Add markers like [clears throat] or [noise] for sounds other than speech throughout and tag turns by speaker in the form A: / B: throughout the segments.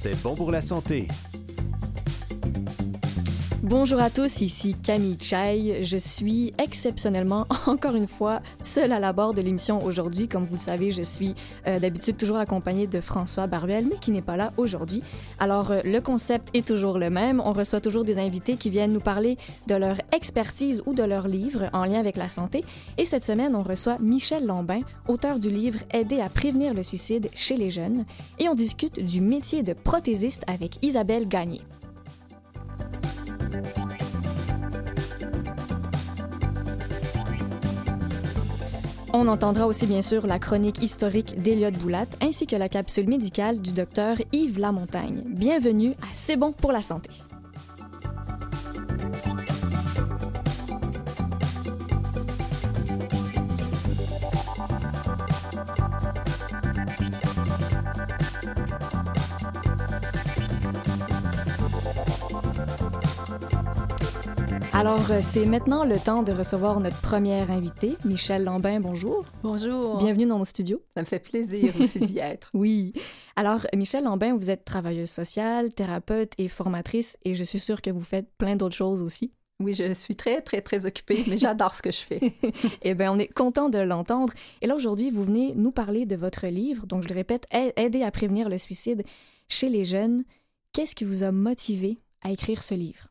A: c'est bon pour la santé.
B: Bonjour à tous, ici Camille Chai. Je suis exceptionnellement, [laughs] encore une fois, seule à la barre de l'émission aujourd'hui. Comme vous le savez, je suis euh, d'habitude toujours accompagnée de François Baruel, mais qui n'est pas là aujourd'hui. Alors, euh, le concept est toujours le même. On reçoit toujours des invités qui viennent nous parler de leur expertise ou de leur livre en lien avec la santé. Et cette semaine, on reçoit Michel Lambin, auteur du livre Aider à prévenir le suicide chez les jeunes. Et on discute du métier de prothésiste avec Isabelle Gagné. On entendra aussi bien sûr la chronique historique d'Eliott Boulat ainsi que la capsule médicale du docteur Yves Lamontagne. Bienvenue à C'est bon pour la santé. Alors, euh, c'est maintenant le temps de recevoir notre première invitée, Michel Lambin. Bonjour.
C: Bonjour.
B: Bienvenue dans nos studios.
C: Ça me fait plaisir aussi d'y être. [laughs]
B: oui. Alors, Michel Lambin, vous êtes travailleuse sociale, thérapeute et formatrice, et je suis sûre que vous faites plein d'autres choses aussi.
C: Oui, je suis très, très, très occupée, mais j'adore ce que je fais. [laughs]
B: eh bien, on est content de l'entendre. Et là, aujourd'hui, vous venez nous parler de votre livre. Donc, je le répète, Aider à prévenir le suicide chez les jeunes. Qu'est-ce qui vous a motivé à écrire ce livre?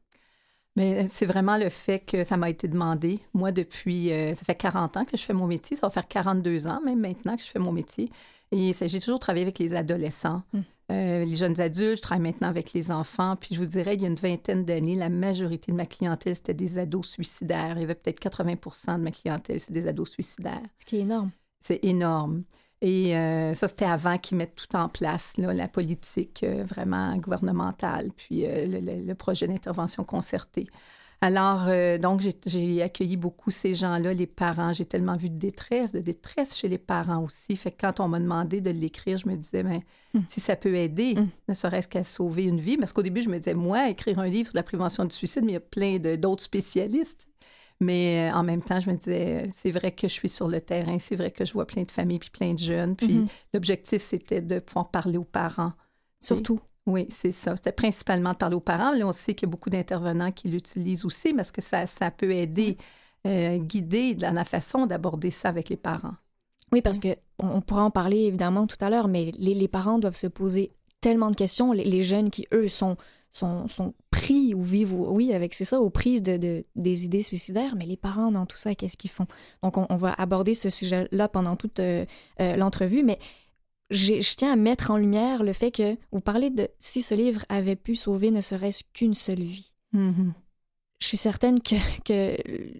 C: Mais c'est vraiment le fait que ça m'a été demandé. Moi, depuis, euh, ça fait 40 ans que je fais mon métier. Ça va faire 42 ans même maintenant que je fais mon métier. Et j'ai toujours travaillé avec les adolescents, hmm. euh, les jeunes adultes. Je travaille maintenant avec les enfants. Puis je vous dirais, il y a une vingtaine d'années, la majorité de ma clientèle, c'était des ados suicidaires. Il y avait peut-être 80 de ma clientèle, c'est des ados suicidaires.
B: Ce qui est énorme.
C: C'est énorme. Et euh, ça, c'était avant qu'ils mettent tout en place, la politique euh, vraiment gouvernementale, puis euh, le, projet d'intervention concertée. Alors, donc, j'ai accueilli beaucoup ces gens-là, les parents. J'ai tellement vu de détresse, de détresse chez les parents aussi. Fait que quand on m'a demandé de l'écrire, je me disais, mais hum. si ça peut aider, hum. ne serait-ce qu'à sauver une vie. Parce qu'au début, je me disais, moi, écrire un livre de la prévention du suicide, mais il y a plein d'autres spécialistes. Mais euh, en même temps, je me disais, c'est vrai que je suis sur le terrain, c'est vrai que je vois plein de familles puis plein de jeunes. Puis mm-hmm. l'objectif, c'était de pouvoir parler aux parents.
B: Surtout.
C: Oui, c'est ça. C'était principalement de parler aux parents. Là, on sait qu'il y a beaucoup d'intervenants qui l'utilisent aussi parce que ça, ça peut aider, euh, guider dans la façon d'aborder ça avec les parents.
B: Oui, parce que on, pourra en parler évidemment tout à l'heure, mais les, parents doivent se poser tellement de questions. les jeunes qui, eux, sont sont, pris ou vivent, oui, avec c'est ça, aux prises de, des idées suicidaires, mais les parents dans tout ça, qu'est-ce qu'ils font? Donc, on, va aborder ce sujet-là pendant toute euh, euh, l'entrevue, mais je tiens à mettre en lumière le fait que vous parlez de si ce livre avait pu sauver ne serait-ce qu'une seule vie.
C: Mm-hmm.
B: Je suis certaine que, que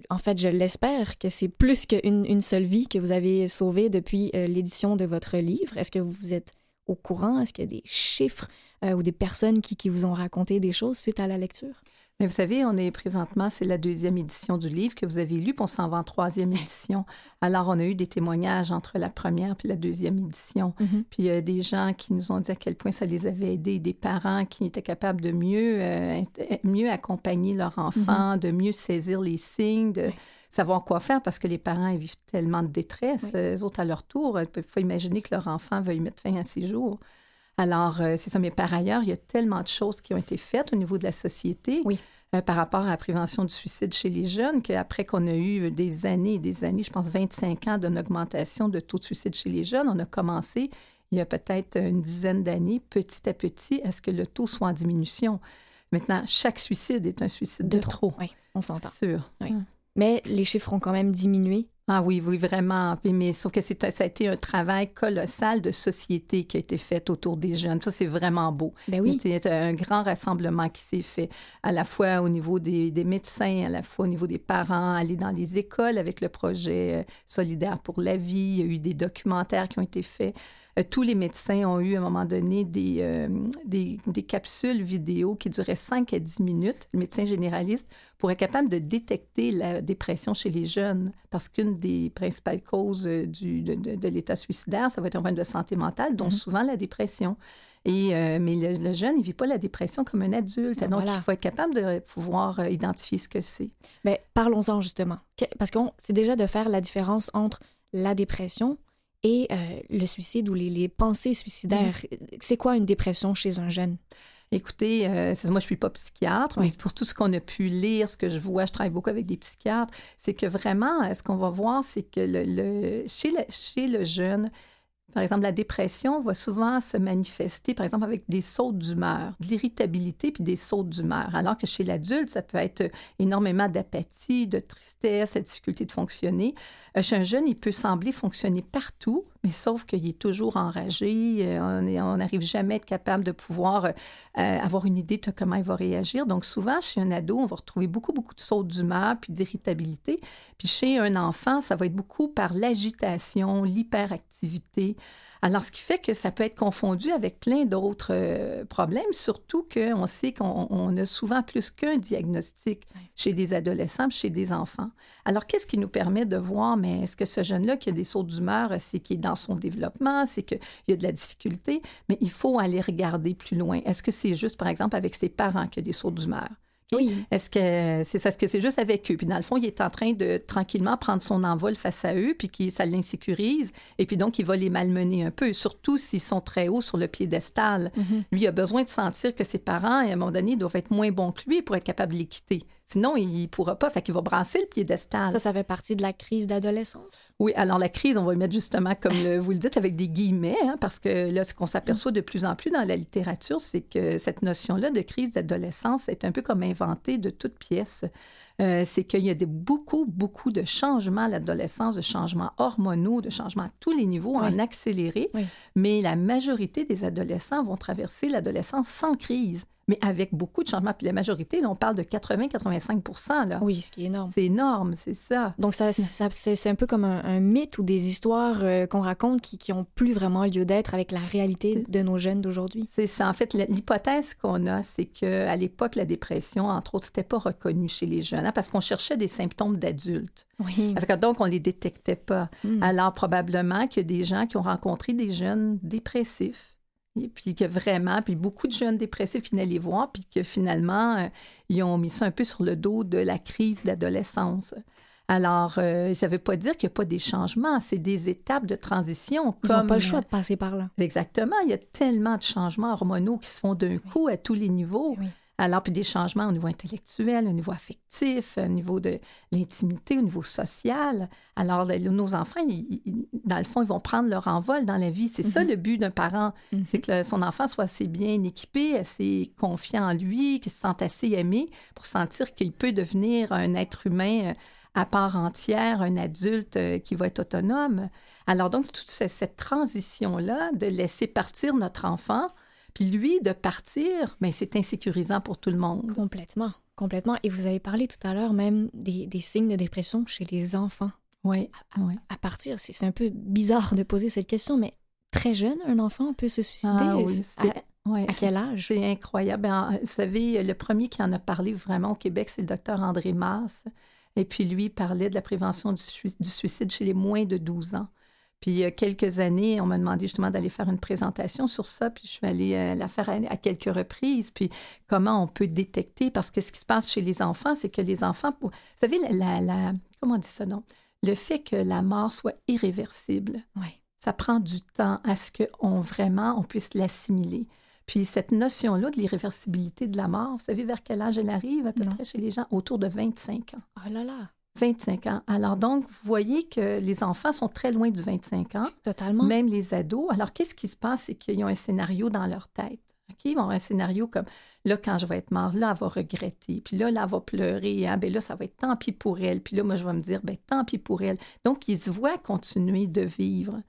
B: en fait, je l'espère, que c'est plus qu'une une seule vie que vous avez sauvée depuis euh, l'édition de votre livre. Est-ce que vous êtes au courant? Est-ce qu'il y a des chiffres euh, ou des personnes qui, qui, vous ont raconté des choses suite à la lecture?
C: Mais vous savez, on est présentement, c'est la deuxième édition du livre que vous avez lu, puis on s'en va en troisième [laughs] édition. Alors, on a eu des témoignages entre la première puis la deuxième édition. Mm-hmm. Puis il y a des gens qui nous ont dit à quel point ça les avait aidés, des parents qui étaient capables de mieux, euh, mieux accompagner leur enfant, mm-hmm. de mieux saisir les signes, de savoir quoi faire parce que les parents vivent tellement de détresse. Les autres, à leur tour, il faut imaginer que leur enfant veuille mettre fin à ses jours. Alors, euh, c'est ça. Mais par ailleurs, il y a tellement de choses qui ont été faites au niveau de la société. Euh, par rapport à la prévention du suicide chez les jeunes, qu'après qu'on a eu des années et des années, je pense 25 ans d'une augmentation de taux de suicide chez les jeunes, on a commencé il y a peut-être une dizaine d'années, petit à petit, à ce que le taux soit en diminution. Maintenant, chaque suicide est un suicide de, trop.
B: Oui, on s'entend.
C: C'est sûr.
B: Oui mais les chiffres ont quand même diminué.
C: Ah oui, oui, vraiment. Mais sauf que ça a été un travail colossal de société qui a été fait autour des jeunes. Ça, c'est vraiment beau.
B: Ben oui.
C: C'était un grand rassemblement qui s'est fait à la fois au niveau des, des, médecins, à la fois au niveau des parents, aller dans les écoles avec le projet euh, Solidaire pour la vie. Il y a eu des documentaires qui ont été faits. Euh, tous les médecins ont eu à un moment donné euh, des, des, capsules vidéo qui duraient 5 à 10 minutes, le médecin généraliste, pour être capable de détecter la dépression chez les jeunes. Parce qu'une des principales causes euh, du, de, l'état suicidaire, ça va être un problème de santé mentale, dont mm-hmm. souvent la dépression. Et, mais le, jeune, il ne vit pas la dépression comme un adulte. Donc, il faut être capable de pouvoir identifier ce que c'est.
B: Mais parlons-en justement. Parce que c'est déjà de faire la différence entre la dépression et le suicide ou les, pensées suicidaires. Mm-hmm. C'est quoi une dépression chez un jeune?
C: Écoutez, moi, je suis pas psychiatre, mais pour tout ce qu'on a pu lire, ce que je vois, je travaille beaucoup avec des psychiatres, c'est que vraiment, ce qu'on va voir, c'est que le, chez, chez le jeune, par exemple, la dépression va souvent se manifester, par exemple, avec des sauts d'humeur, de l'irritabilité puis des sauts d'humeur. Alors que chez l'adulte, ça peut être énormément d'apathie, de tristesse, la difficulté de fonctionner. Euh, chez un jeune, il peut sembler fonctionner partout, mais sauf qu'il est toujours enragé. Euh, on n'arrive jamais à être capable de pouvoir euh, avoir une idée de comment il va réagir. Donc, souvent, chez un ado, on va retrouver beaucoup, beaucoup de sauts d'humeur puis d'irritabilité. Puis chez un enfant, ça va être beaucoup par l'agitation, l'hyperactivité. Alors, ce qui fait que ça peut être confondu avec plein d'autres euh, problèmes, surtout qu'on sait qu'on a souvent plus qu'un diagnostic chez des adolescents, chez des enfants. Alors, qu'est-ce qui nous permet de voir, mais est-ce que ce jeune-là qui a des sauts d'humeur, c'est qu'il est dans son développement, c'est qu'il y a de la difficulté, mais il faut aller regarder plus loin. Est-ce que c'est juste, par exemple, avec ses parents qu'il y a des sauts d'humeur? Oui. Est-ce que c'est ça, ce que c'est juste avec eux? Puis dans le fond, il est en train de tranquillement prendre son envol face à eux, puis qui, ça l'insécurise, et puis donc il va les malmener un peu, surtout s'ils sont très hauts sur le piédestal. Mm-hmm. Lui, il a besoin de sentir que ses parents, à un moment donné, doivent être moins bons que lui pour être capable de les quitter. Sinon, il ne pourra pas. Fait qu'il va brasser le piédestal.
B: Ça, ça fait partie de la crise d'adolescence?
C: Oui, alors la crise, on va le mettre justement, comme vous le dites, avec des guillemets, hein, parce que là, ce qu'on s'aperçoit de plus en plus dans la littérature, c'est que cette notion-là de crise d'adolescence est un peu comme inventée de toutes pièces. Euh, c'est qu'il y a beaucoup, beaucoup de changements à l'adolescence, de changements hormonaux, de changements à tous les niveaux en accéléré. Mais la majorité des adolescents vont traverser l'adolescence sans crise mais avec beaucoup de changements. Puis la majorité, là, on parle de 80-85 là.
B: Oui, ce qui est énorme.
C: C'est énorme, c'est ça.
B: Donc, ça, c'est un peu comme un, mythe ou des histoires euh, qu'on raconte qui n'ont plus vraiment lieu d'être avec la réalité de nos jeunes d'aujourd'hui.
C: C'est ça. En fait, l'hypothèse qu'on a, c'est qu'à l'époque, la dépression, entre autres, c'était pas reconnu chez les jeunes, hein, parce qu'on cherchait des symptômes d'adultes.
B: Oui.
C: donc, on les détectait pas. Hmm. Alors, probablement a des gens qui ont rencontré des jeunes dépressifs et puis que vraiment, puis beaucoup de jeunes dépressifs qui venaient les voir, puis que finalement, euh, ils ont mis ça un peu sur le dos de la crise d'adolescence. Alors, euh, ça ne veut pas dire qu'il n'y a pas des changements, c'est des étapes de transition.
B: Ils n'ont pas le choix de passer par là.
C: Exactement, il y a tellement de changements hormonaux qui se font d'un coup à tous les niveaux. Oui. Alors, puis des changements au niveau intellectuel, au niveau affectif, au niveau de l'intimité, au niveau social. Alors, nos enfants, dans le fond, ils vont prendre leur envol dans la vie. C'est ça mhm. le but d'un parent, mhm. c'est que son enfant soit assez bien équipé, assez confiant en lui, qu'il se sente assez aimé pour sentir qu'il peut devenir un être humain euh, à part entière, un adulte euh, qui va être autonome. Alors donc, toute cette transition-là de laisser partir notre enfant, puis lui, de partir, mais c'est insécurisant pour tout le monde.
B: Complètement, complètement. Et vous avez parlé tout à l'heure même des, signes de dépression chez les enfants.
C: Oui,
B: à,
C: oui.
B: à partir, c'est un peu bizarre de poser cette question, mais très jeune, un enfant peut se suicider. Ah, oui, à, à, quel âge?
C: C'est incroyable. Ben, vous savez, le premier qui en a parlé vraiment au Québec, c'est le docteur André Masse. Et puis lui parlait de la prévention du, suicide chez les moins de 12 ans. Puis il y a quelques années, on m'a demandé justement d'aller faire une présentation sur ça, puis je suis allée euh, la faire à, quelques reprises. Puis comment on peut détecter, parce que ce qui se passe chez les enfants, c'est que les enfants, vous savez, la, la, comment on dit ça, non? Le fait que la mort soit irréversible, ça prend du temps à ce qu'on vraiment, on puisse l'assimiler. Puis cette notion-là de l'irréversibilité de la mort, vous savez vers quel âge elle arrive à peu près chez les gens? Autour de 25 ans.
B: Oh là là!
C: 25 ans. Alors donc, vous voyez que les enfants sont très loin du 25 ans.
B: Totalement.
C: Même les ados. Alors, qu'est-ce qui se passe? C'est qu'ils ont un scénario dans leur tête. OK? Ils vont un scénario comme là, quand je vais être mort, là, elle va regretter. Puis là, là, elle va pleurer. Hein? Bien là, ça va être tant pis pour elle. Puis là, moi, je vais me dire, ben tant pis pour elle. Donc, ils se voient continuer de vivre,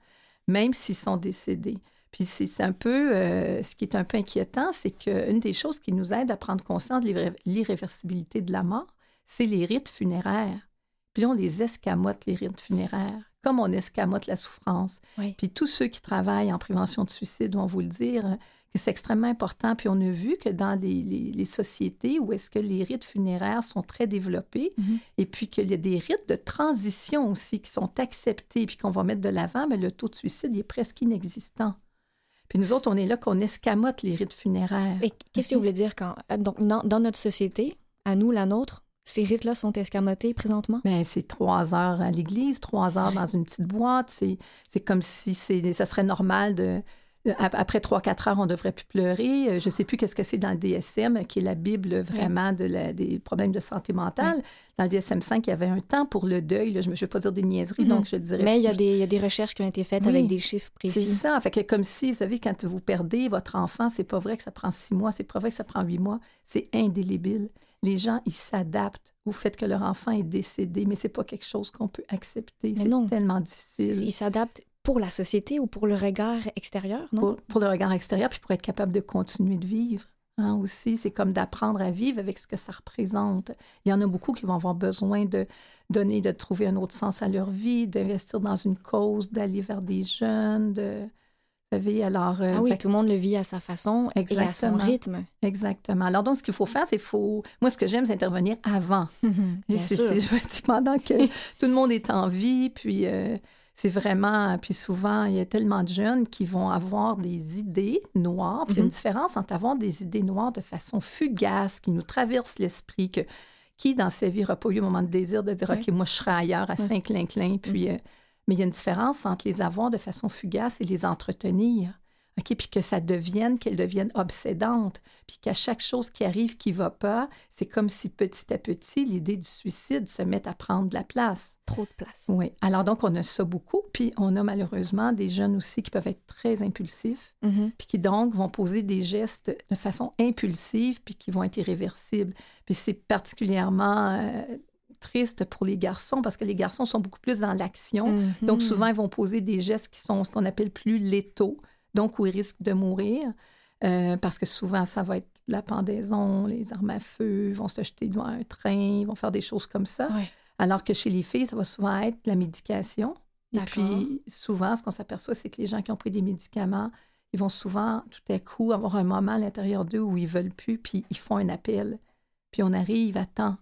C: même s'ils sont décédés. Puis c'est un peu, euh, ce qui est un peu inquiétant, c'est qu'une des choses qui nous aide à prendre conscience de l'irréversibilité de la mort, c'est les rites funéraires. Puis là, on les escamote, les rites funéraires, comme on escamote la souffrance. Puis tous ceux qui travaillent en prévention de suicide vont vous le dire euh, que c'est extrêmement important. Puis on a vu que dans les, sociétés où est-ce que les rites funéraires sont très développés, mm-hmm. et puis qu'il y a des rites de transition aussi qui sont acceptés, puis qu'on va mettre de l'avant, mais le taux de suicide est presque inexistant. Puis nous autres, on est là qu'on escamote les rites funéraires.
B: Qu'est-ce que vous voulez dire quand... Donc, dans notre société, à nous, la nôtre, ces rites-là sont escamotés présentement?
C: Bien, c'est trois heures à l'église, trois heures dans une petite boîte. C'est comme si ça serait normal de après 3-4 heures, on ne devrait plus pleurer. Euh, je ne sais plus qu'est-ce que c'est dans le DSM, qui est la Bible vraiment de des problèmes de santé mentale. Dans le DSM-5, il y avait un temps pour le deuil. Je ne vais pas dire des niaiseries, mhm. donc je dirais...
B: Mais il y, a des, il y, a des, recherches qui ont été faites avec des chiffres précis.
C: C'est ça. Fait que comme si, vous savez, quand vous perdez votre enfant, c'est pas vrai que ça prend six mois, c'est pas vrai que ça prend huit mois. C'est indélébile. Les gens, ils s'adaptent au fait que leur enfant est décédé, mais c'est pas quelque chose qu'on peut accepter. C'est tellement difficile.
B: Ils s'adaptent pour la société ou pour le regard extérieur, non?
C: Pour, le regard extérieur, puis pour être capable de continuer de vivre. Hein, aussi, c'est comme d'apprendre à vivre avec ce que ça représente. Il y en a beaucoup qui vont avoir besoin de donner, de trouver un autre sens à leur vie, d'investir dans une cause, d'aller vers des jeunes, de... Vous savez, alors...
B: Euh, ah oui, tout le monde le vit à sa façon et à son rythme.
C: Exactement. Alors donc, ce qu'il faut faire, c'est faut... Moi, ce que j'aime, c'est intervenir avant. [laughs] c'est, pendant que [laughs] tout le monde est en vie, puis... Euh, c'est vraiment, puis souvent, il y a tellement de jeunes qui vont avoir des idées noires. Puis il y a une mhm. différence entre avoir des idées noires de façon fugace, qui nous traverse l'esprit, que qui, dans sa vie, n'aura pas eu un moment de désir de dire, OK, moi, je serai ailleurs à Saint-Clinclin. Puis, mhm. euh, mais il y a une différence entre les avoir de façon fugace et les entretenir puis que ça devienne, qu'elle devienne obsédante, puis qu'à chaque chose qui arrive qui va pas, c'est comme si petit à petit, l'idée du suicide se met à prendre de la place.
B: Trop de place.
C: Oui. Alors donc, on a ça beaucoup, puis on a malheureusement des jeunes aussi qui peuvent être très impulsifs, mm-hmm. puis qui donc vont poser des gestes de façon impulsive, puis qui vont être irréversibles. Puis c'est particulièrement... Euh, triste pour les garçons parce que les garçons sont beaucoup plus dans l'action. Mm-hmm. Donc, souvent, ils vont poser des gestes qui sont ce qu'on appelle plus létaux donc où ils risquent de mourir. Euh, parce que souvent, ça va être la pendaison, les armes à feu, ils vont se jeter devant un train, ils vont faire des choses comme ça. Alors que chez les filles, ça va souvent être la médication. Et puis, souvent, ce qu'on s'aperçoit, c'est que les gens qui ont pris des médicaments, ils vont souvent, tout à coup, avoir un moment à l'intérieur d'eux où ils veulent plus, puis ils font un appel. Puis on arrive à temps.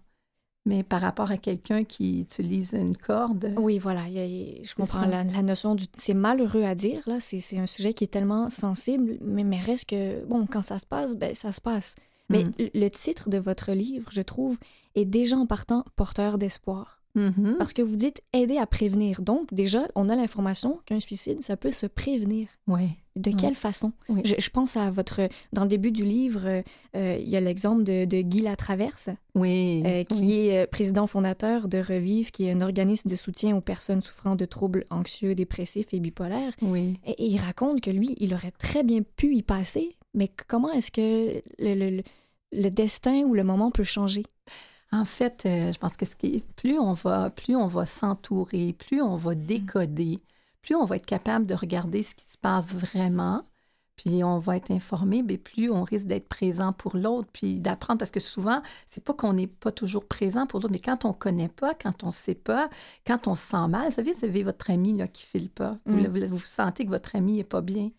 C: Mais par rapport à quelqu'un qui utilise une corde.
B: Oui, voilà. je comprends la, notion du. C'est malheureux à dire, là. C'est un sujet qui est tellement sensible, mais, mais reste que, bon, quand ça se passe, ben, ça se passe. Mais mm. le titre de votre livre, je trouve, est déjà en partant porteur d'espoir. Mm-hmm. Parce que vous dites aider à prévenir. Donc, déjà, on a l'information qu'un suicide, ça peut se prévenir.
C: Oui.
B: De quelle façon? Je, pense à votre... Dans le début du livre, euh, il y a l'exemple de, Guy Latraverse,
C: oui,
B: euh, qui est euh, président fondateur de Revive, qui est un organisme de soutien aux personnes souffrant de troubles anxieux, dépressifs et bipolaires.
C: Oui.
B: Et, il raconte que lui, il aurait très bien pu y passer, mais comment est-ce que le, le destin ou le moment peut changer?
C: En fait, euh, je pense que ce qui plus on va, plus on va s'entourer, plus on va mm. décoder, plus on va être capable de regarder ce qui se passe vraiment, puis on va être informé, mais plus on risque d'être présent pour l'autre, puis d'apprendre, parce que souvent, c'est pas qu'on n'est pas toujours présent pour l'autre, mais quand on connaît pas, quand on sait pas, quand on se sent mal, vous savez, vous avez votre ami là, qui file pas, vous, mm. vous, sentez que votre ami est pas bien.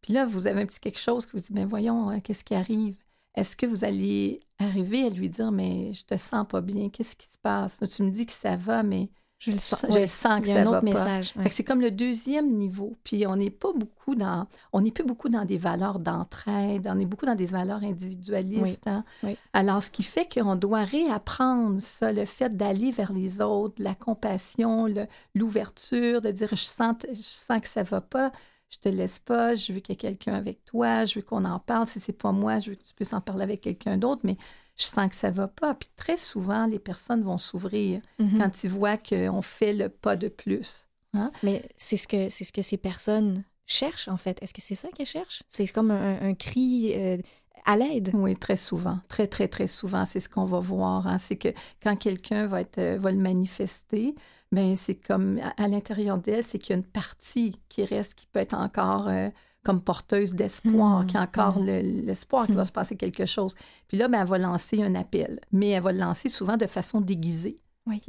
C: Puis là, vous avez un petit quelque chose que vous dites, ben voyons, hein, qu'est-ce qui arrive? Est-ce que vous allez arriver à lui dire, mais je te sens pas bien, qu'est-ce qui se passe? tu me dis que ça va, mais je le sens, je sens que ça va message, pas. C'est comme le deuxième niveau. Puis on n'est pas beaucoup dans, on n'est plus beaucoup dans des valeurs d'entraide, on est beaucoup dans des valeurs individualistes. Hein. Alors, ce qui fait qu'on doit réapprendre ça, le fait d'aller vers les autres, la compassion, l'ouverture, de dire je sens, je sens que ça va pas je te laisse pas, je veux qu'il y ait quelqu'un avec toi, je veux qu'on en parle. Si c'est pas moi, je veux que tu puisses en parler avec quelqu'un d'autre, mais je sens que ça va pas. Puis très souvent, les personnes vont s'ouvrir mm-hmm. quand ils voient qu'on fait le pas de plus.
B: Hein? Mais c'est ce que c'est ce que ces personnes cherchent en fait. Est-ce que c'est ça qu'elles cherchent? C'est comme un, cri. Euh, à l'aide.
C: Oui, très souvent. Très, très, très souvent. C'est ce qu'on va voir. Hein. C'est que quand quelqu'un va, être, euh, va le manifester, mais c'est comme à, l'intérieur d'elle, c'est qu'il y a une partie qui reste, qui peut être encore euh, comme porteuse d'espoir, qui a encore hmm. l'espoir qu'il va hmm. se passer quelque chose. Puis là, ben, elle va lancer un appel, mais elle va le lancer souvent de façon déguisée.
B: Oui.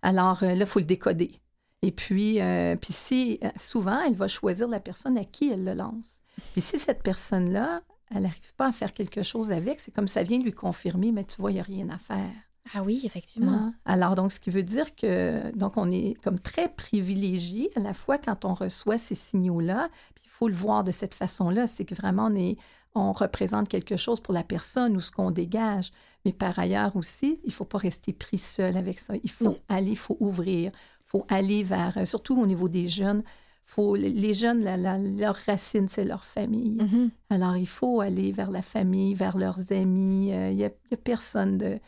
C: Alors euh, là, il faut le décoder. Et puis, euh, puis si, souvent, elle va choisir la personne à qui elle le lance. Puis si cette personne-là, elle n'arrive pas à faire quelque chose avec, c'est comme ça vient lui confirmer, mais tu vois, il n'y a rien à faire.
B: Ah oui, effectivement. Hein?
C: Alors, donc, ce qui veut dire que, donc, on est comme très privilégié à la fois quand on reçoit ces signaux-là, puis il faut le voir de cette façon-là, c'est que vraiment, on est, on représente quelque chose pour la personne ou ce qu'on dégage. Mais par ailleurs aussi, il ne faut pas rester pris seul avec ça. Il faut aller, il faut ouvrir, il faut aller vers, euh, surtout au niveau des jeunes, faut, les jeunes, leur racine, c'est leur famille. Mm-hmm. Alors, il faut aller vers la famille, vers leurs amis. Euh, il n'y a, personne de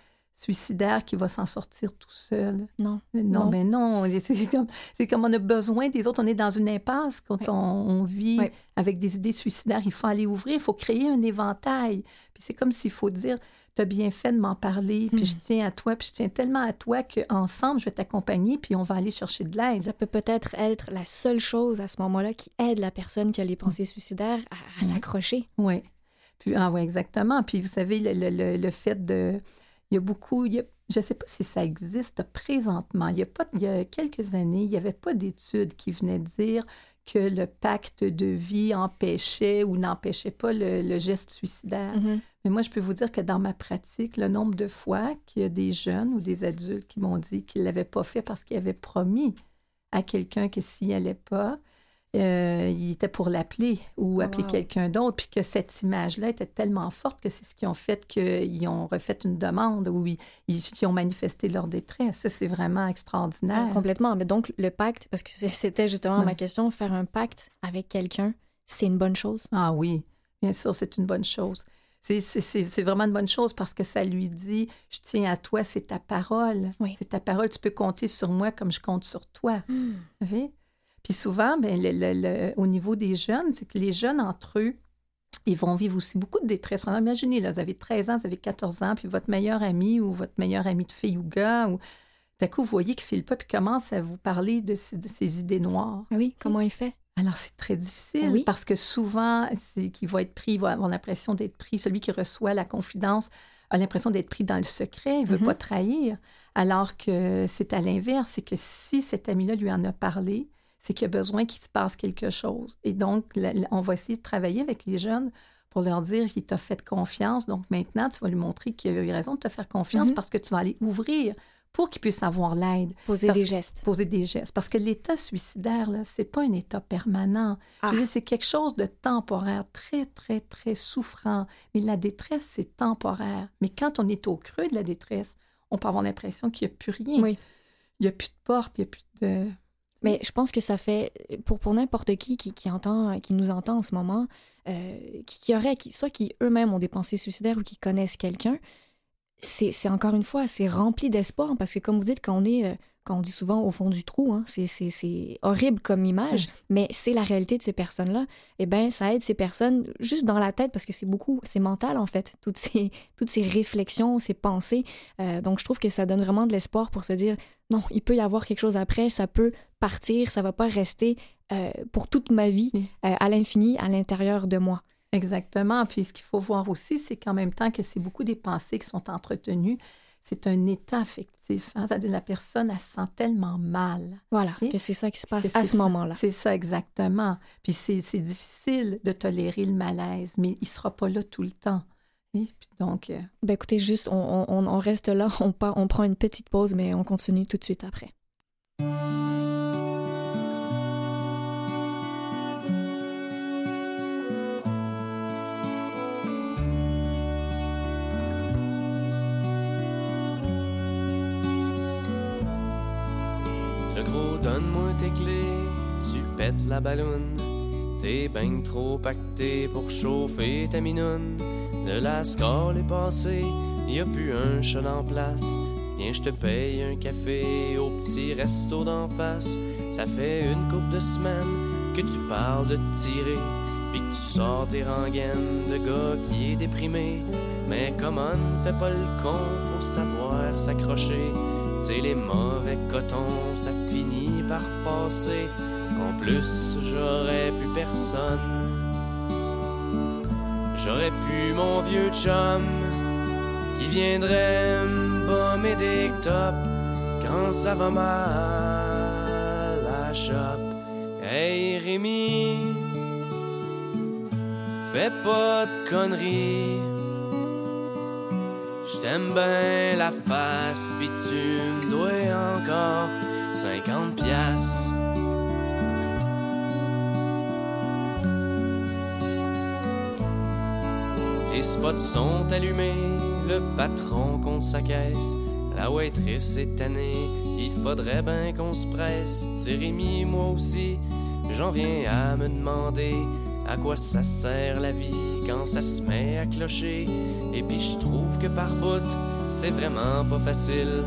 C: suicidaire qui va s'en sortir tout seul.
B: Non.
C: Non, mais non. C'est comme, comme, on a besoin des autres. On est dans une impasse quand on, vit avec des idées suicidaires. Il faut aller ouvrir, il faut créer un éventail. Puis c'est comme s'il faut dire, tu as bien fait de m'en parler, puis je hmm. tiens à toi, puis je tiens tellement à toi qu'ensemble, je vais t'accompagner, puis on va aller chercher de l'aide.
B: Ça peut peut-être être la seule chose à ce moment-là qui aide la personne qui a les pensées suicidaires à, s'accrocher.
C: Oui. Puis, ah oui, exactement. Puis vous savez, le, le fait de il y a beaucoup, je ne sais pas si ça existe présentement. Il y a, pas, il y a quelques années, il n'y avait pas d'études qui venaient dire que le pacte de vie empêchait ou n'empêchait pas le, geste suicidaire. Mm-hmm. Mais moi, je peux vous dire que dans ma pratique, le nombre de fois qu'il y a des jeunes ou des adultes qui m'ont dit qu'ils ne l'avaient pas fait parce qu'ils avaient promis à quelqu'un que s'il n'y allait pas, euh, il était pour l'appeler ou appeler quelqu'un d'autre, puis que cette image-là était tellement forte que c'est ce qui ont fait qu'ils ont refait une demande ou ils, ont manifesté leur détresse. Ça, c'est vraiment extraordinaire.
B: complètement. Mais donc, le pacte, parce que c'était justement ma question, faire un pacte avec quelqu'un, c'est une bonne chose?
C: Ah oui, bien sûr, c'est une bonne chose. C'est vraiment une bonne chose parce que ça lui dit Je tiens à toi, c'est ta parole. C'est ta parole, tu peux compter sur moi comme je compte sur toi. Mmh. Puis souvent, ben, au niveau des jeunes, c'est que les jeunes entre eux, ils vont vivre aussi beaucoup de détresse. Imaginez, là, vous avez 13 ans, vous avez 14 ans, puis votre meilleur ami ou votre meilleur ami de fille ou gars, ou d'un coup, vous voyez qu'il ne file pas, puis commence à vous parler de, ses idées noires.
B: Oui, comment il fait?
C: Alors, c'est très difficile parce que souvent, c'est qu'il va être pris, il va avoir l'impression d'être pris. Celui qui reçoit la confidence a l'impression d'être pris dans le secret, il ne veut mm-hmm. pas trahir. Alors que c'est à l'inverse, c'est que si cet ami-là lui en a parlé, c'est qu'il y a besoin qu'il se passe quelque chose. Et donc, on va essayer de travailler avec les jeunes pour leur dire qu'il t'a fait confiance. Donc maintenant, tu vas lui montrer qu'il a eu raison de te faire confiance mhm. parce que tu vas aller ouvrir pour qu'il puisse avoir l'aide.
B: Poser des gestes.
C: Poser des gestes. Parce que l'état suicidaire, là, c'est pas un état permanent. Ah. c'est quelque chose de temporaire, très, très, très souffrant. Mais la détresse, c'est temporaire. Mais quand on est au creux de la détresse, on peut avoir l'impression qu'il n'y a plus rien.
B: Oui.
C: Il n'y a plus de porte, il n'y a plus de
B: mais je pense que ça fait, pour, pour n'importe qui, qui, entend, qui nous entend en ce moment, euh, qui, aurait, qui, soit qui eux-mêmes ont des pensées suicidaires ou qui connaissent quelqu'un, c'est encore une fois, c'est rempli d'espoir parce que comme vous dites, quand on est, euh, quand on dit souvent au fond du trou, hein, c'est horrible comme image, mais c'est la réalité de ces personnes-là. Eh bien, ça aide ces personnes juste dans la tête parce que c'est beaucoup, c'est mental en fait, toutes ces, toutes ces réflexions, ces pensées. Euh, donc, je trouve que ça donne vraiment de l'espoir pour se dire, non, il peut y avoir quelque chose après, ça peut partir, ça va pas rester euh, pour toute ma vie euh, à l'infini à l'intérieur de moi.
C: Exactement. Puis ce qu'il faut voir aussi, c'est qu'en même temps que c'est beaucoup des pensées qui sont entretenues, c'est un état affectif. Hein? C'est-à-dire la personne, elle se sent tellement mal.
B: Voilà, que c'est ça qui se passe à ce moment-là.
C: C'est ça, exactement. Puis c'est difficile de tolérer le malaise, mais il ne sera pas là tout le temps. puis donc... Euh,
B: ben écoutez, juste, on, on, on reste là, on, on prend une petite pause, mais on continue tout de suite après.
A: Tes clés, tu pètes la balloune. T'es ben trop pacté pour chauffer ta minoune. De la score est passée, y a plus un chat en place. Viens, je te paye un café au petit resto d'en face. Ça fait une couple de semaines que tu parles de tirer. Pis que tu sors tes rengaines de gars qui est déprimé. Mais comment ne fais pas le con, faut savoir s'accrocher. C'est les mauvais cotons, ça finit par passer. En plus, j'aurais pu personne. J'aurais pu mon vieux chum qui viendrait me bomber des tops quand ça va mal la shop. Hey Rémi, fais pas de conneries. J't'aime bien la face, pis tu me dois encore 50 piastres. Les spots sont allumés, le patron compte sa caisse. La waitress est tannée, il faudrait bien qu'on se presse. Rémi, moi aussi, j'en viens à me demander à quoi ça sert la vie quand ça se met à clocher. Et puis je trouve que par bout, c'est vraiment pas facile.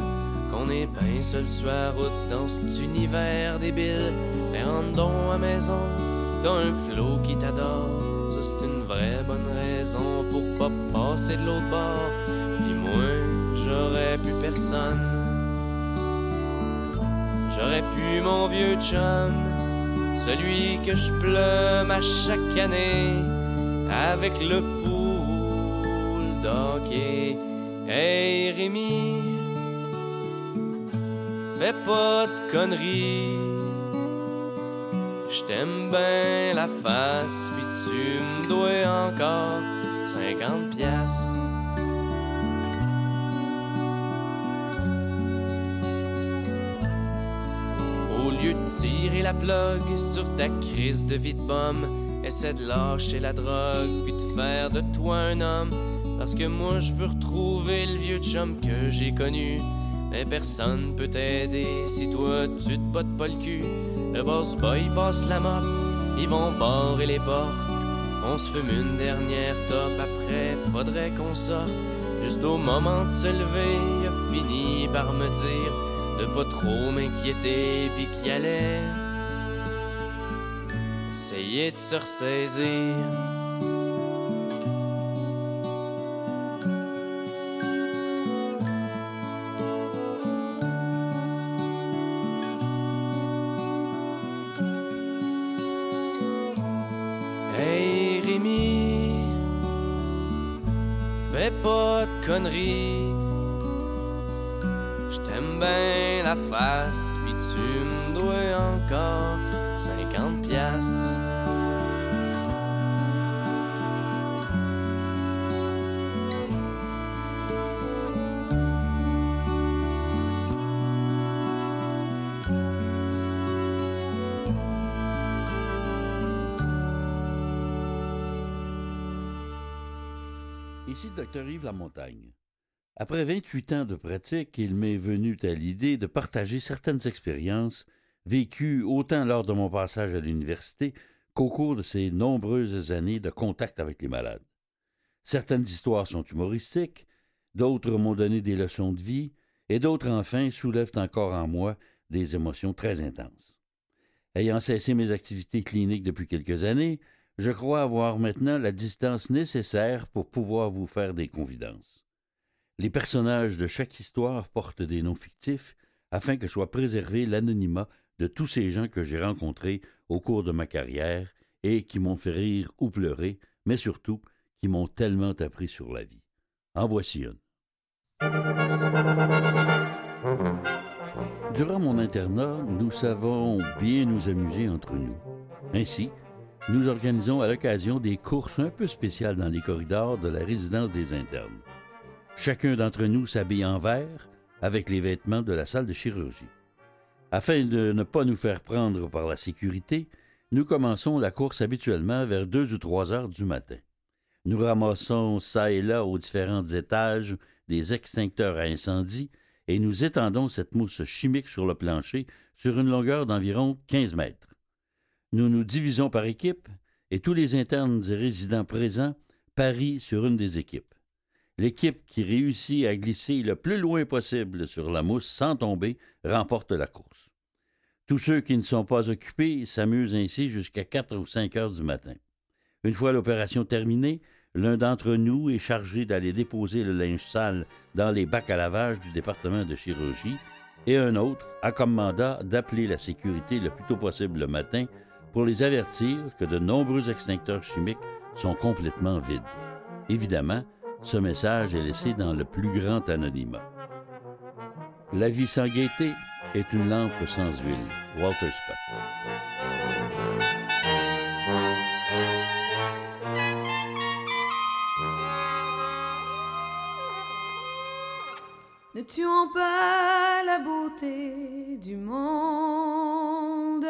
A: Qu'on est bien seul sur la route dans cet univers débile. Mais rendons à maison, dans un flot qui t'adore. Ça c'est une vraie bonne raison pour pas passer de l'autre bord. Puis moi, j'aurais pu personne. J'aurais pu mon vieux chum celui que je plume à chaque année avec le poule d'hockey. Hey Rémi, fais pas de conneries. Je t'aime bien la face, puis tu me dois encore 50 piastres. Au lieu de tirer la plug sur ta crise de vie de pomme, essaie de lâcher la drogue puis de faire de toi un homme. Parce que moi je veux retrouver le vieux chum que j'ai connu. Mais personne peut t'aider si toi tu te bottes pas le cul. Le boss boy passe la mop, ils vont barrer les portes. On se fume une dernière top, après faudrait qu'on sorte. Juste au moment de se lever, il a fini par me dire de pas trop m'inquiéter puis qu'il allait se jetzt sich se sehen
D: Ici le docteur Yves Lamontagne. Après 28 ans de pratique, il m'est venu à l'idée de partager certaines expériences vécues autant lors de mon passage à l'université qu'au cours de ces nombreuses années de contact avec les malades. Certaines histoires sont humoristiques, d'autres m'ont donné des leçons de vie, et d'autres enfin soulèvent encore en moi des émotions très intenses. Ayant cessé mes activités cliniques depuis quelques années, je crois avoir maintenant la distance nécessaire pour pouvoir vous faire des confidences. Les personnages de chaque histoire portent des noms fictifs afin que soit préservé l'anonymat de tous ces gens que j'ai rencontrés au cours de ma carrière et qui m'ont fait rire ou pleurer, mais surtout qui m'ont tellement appris sur la vie. En voici une. Durant mon internat, nous savons bien nous amuser entre nous. Ainsi, nous organisons à l'occasion des courses un peu spéciales dans les corridors de la résidence des internes. Chacun d'entre nous s'habille en vert avec les vêtements de la salle de chirurgie. Afin de ne pas nous faire prendre par la sécurité, nous commençons la course habituellement vers deux ou trois heures du matin. Nous ramassons çà et là aux différents étages des extincteurs à incendie et nous étendons cette mousse chimique sur le plancher sur une longueur d'environ 15 mètres. Nous nous divisons par équipe et tous les internes et résidents présents parient sur une des équipes. L'équipe qui réussit à glisser le plus loin possible sur la mousse sans tomber remporte la course. Tous ceux qui ne sont pas occupés s'amusent ainsi jusqu'à quatre ou cinq heures du matin. Une fois l'opération terminée, l'un d'entre nous est chargé d'aller déposer le linge sale dans les bacs à lavage du département de chirurgie et un autre a comme mandat d'appeler la sécurité le plus tôt possible le matin pour les avertir que de nombreux extincteurs chimiques sont complètement vides. Évidemment, ce message est laissé dans le plus grand anonymat. La vie sans gaieté est une lampe sans huile. Walter Scott.
E: Ne tuons pas la beauté du monde.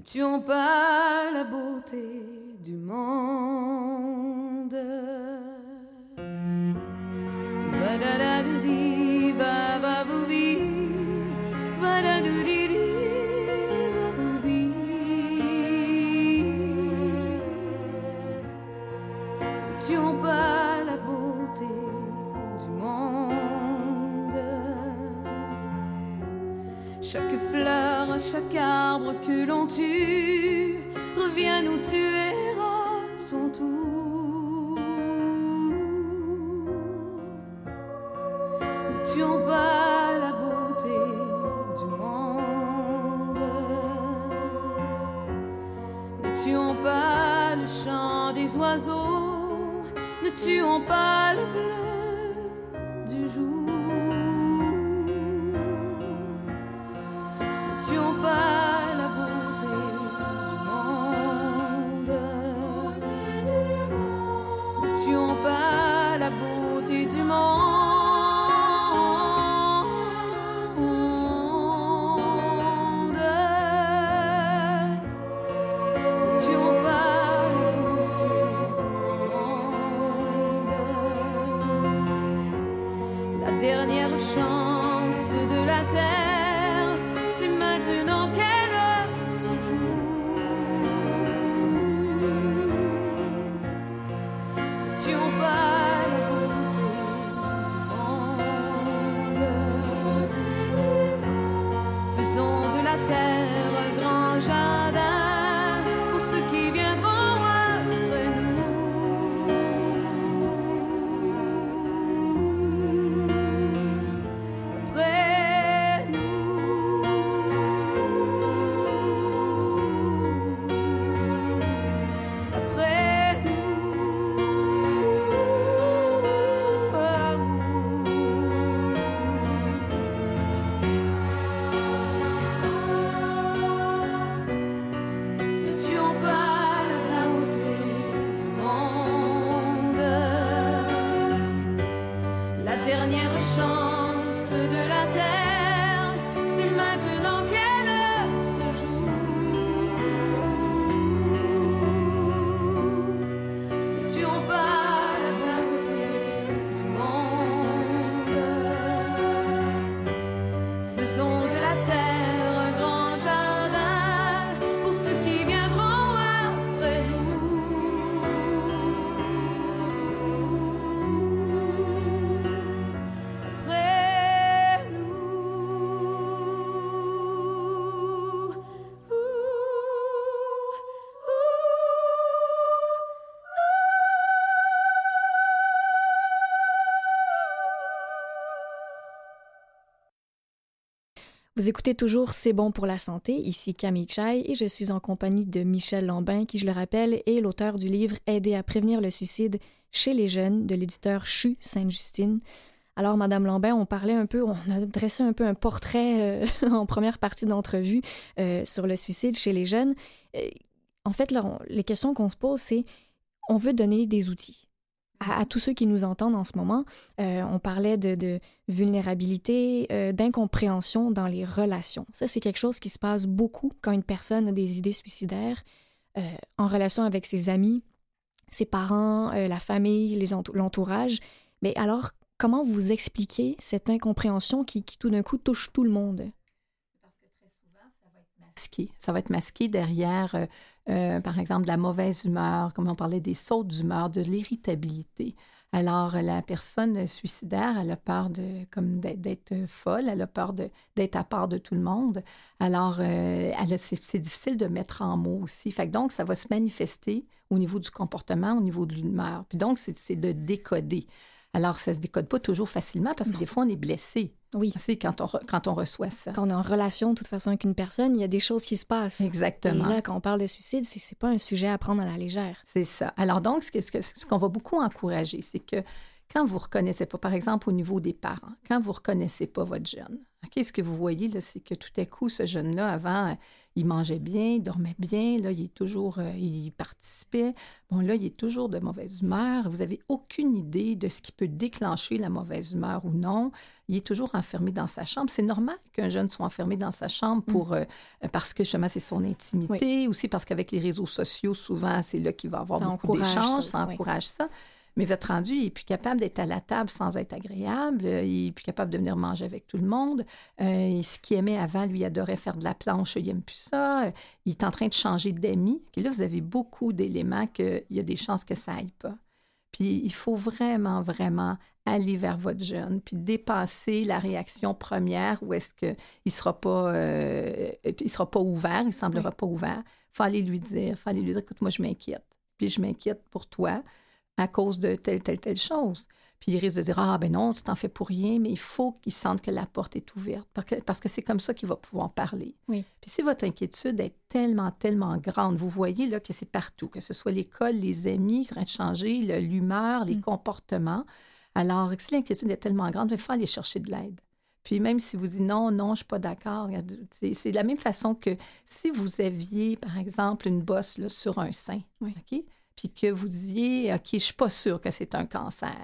E: Ne tuons pas la beauté du monde. Chaque arbre que l'on tue revient nous tuer à son tour. Ne tuons pas la beauté du monde. Ne tuons pas le chant des oiseaux. Ne tuons pas le bleu Ne maintenant qu'elle
B: Vous écoutez toujours C'est bon pour la santé, ici Camille Chai et je suis en compagnie de Michel Lambin qui, je le rappelle, est l'auteur du livre Aider à prévenir le suicide chez les jeunes de l'éditeur CHU Sainte-Justine. Alors, Madame Lambin, on parlait un peu, on a dressé un peu un portrait euh, [laughs] en première partie d'entrevue euh, sur le suicide chez les jeunes. Euh, en fait, les questions qu'on se pose, c'est on veut donner des outils à, tous ceux qui nous entendent en ce moment. Euh, on parlait de, vulnérabilité, euh, d'incompréhension dans les relations. Ça, c'est quelque chose qui se passe beaucoup quand une personne a des idées suicidaires euh, en relation avec ses amis, ses parents, la famille, l'entourage. Mais alors, comment vous expliquez cette incompréhension qui, qui tout d'un coup touche tout le monde?
C: masqué. Ça va être masqué derrière, euh, par exemple, de la mauvaise humeur, comme on parlait des sautes d'humeur, de l'irritabilité. Alors, euh, la personne suicidaire, elle a peur de, comme d'être, folle, elle a peur d'être à part de tout le monde. Alors, euh, c'est, difficile de mettre en mots aussi. Fait donc, ça va se manifester au niveau du comportement, au niveau de l'humeur. Puis donc, c'est de décoder. Alors, ça se décode pas toujours facilement parce que des fois, on est blessé.
B: Oui.
C: C'est quand on, re- quand on reçoit ça.
B: Quand on est en relation, de toute façon, avec une personne, il y a des choses qui se passent.
C: Exactement.
B: Et là, quand on parle de suicide, c'est, c'est pas un sujet à prendre à la légère.
C: C'est ça. Alors donc, ce que- qu'on va beaucoup encourager, c'est que quand vous reconnaissez pas, par exemple au niveau des parents, quand vous reconnaissez pas votre jeune, OK, ce que vous voyez, c'est que tout à coup, ce jeune-là, avant, il mangeait bien, il dormait bien, là, il est toujours, euh, il participait. Bon, là, il est toujours de mauvaise humeur. Vous n'avez aucune idée de ce qui peut déclencher la mauvaise humeur ou non. Il est toujours enfermé dans sa chambre. C'est normal qu'un jeune soit enfermé dans sa chambre pour, mm. euh, parce que justement, c'est son intimité, aussi parce qu'avec les réseaux sociaux, souvent, c'est là qu'il va avoir beaucoup d'échanges, ça, ça encourage ça. Mais votre rendu, il est plus capable d'être à la table sans être agréable. Il est plus capable de venir manger avec tout le monde. Euh, ce qu'il aimait avant, lui, il adorait faire de la planche. Il n'aime plus ça. Il est en train de changer d'amis. Et là, vous avez beaucoup d'éléments qu'il y a des chances que ça aille pas. Puis il faut vraiment, vraiment aller vers votre jeune, puis dépasser la réaction première où est-ce qu'il ne sera, pas, euh, il sera pas ouvert, il ne semblera pas ouvert. Il faut aller lui dire, il faut aller lui dire, écoute, moi, je m'inquiète. Puis je m'inquiète pour toi à cause de telle, telle, telle chose. Puis il risque de dire Ah, ben non, tu t'en fais pour rien, mais il faut qu'il sente que la porte est ouverte parce que c'est comme ça qu'il va pouvoir parler.
B: Oui.
C: Puis si votre inquiétude est tellement, tellement grande, vous voyez là que c'est partout, que ce soit l'école, les amis, en train de changer, l'humeur, les mm. comportements. Alors, si l'inquiétude est tellement grande, il faut aller chercher de l'aide. Puis même si vous dites non, non, je ne suis pas d'accord, c'est de la même façon que si vous aviez, par exemple, une bosse là, sur un sein,
B: oui.
C: Puis que vous disiez, OK, je ne suis pas sûre que c'est un cancer.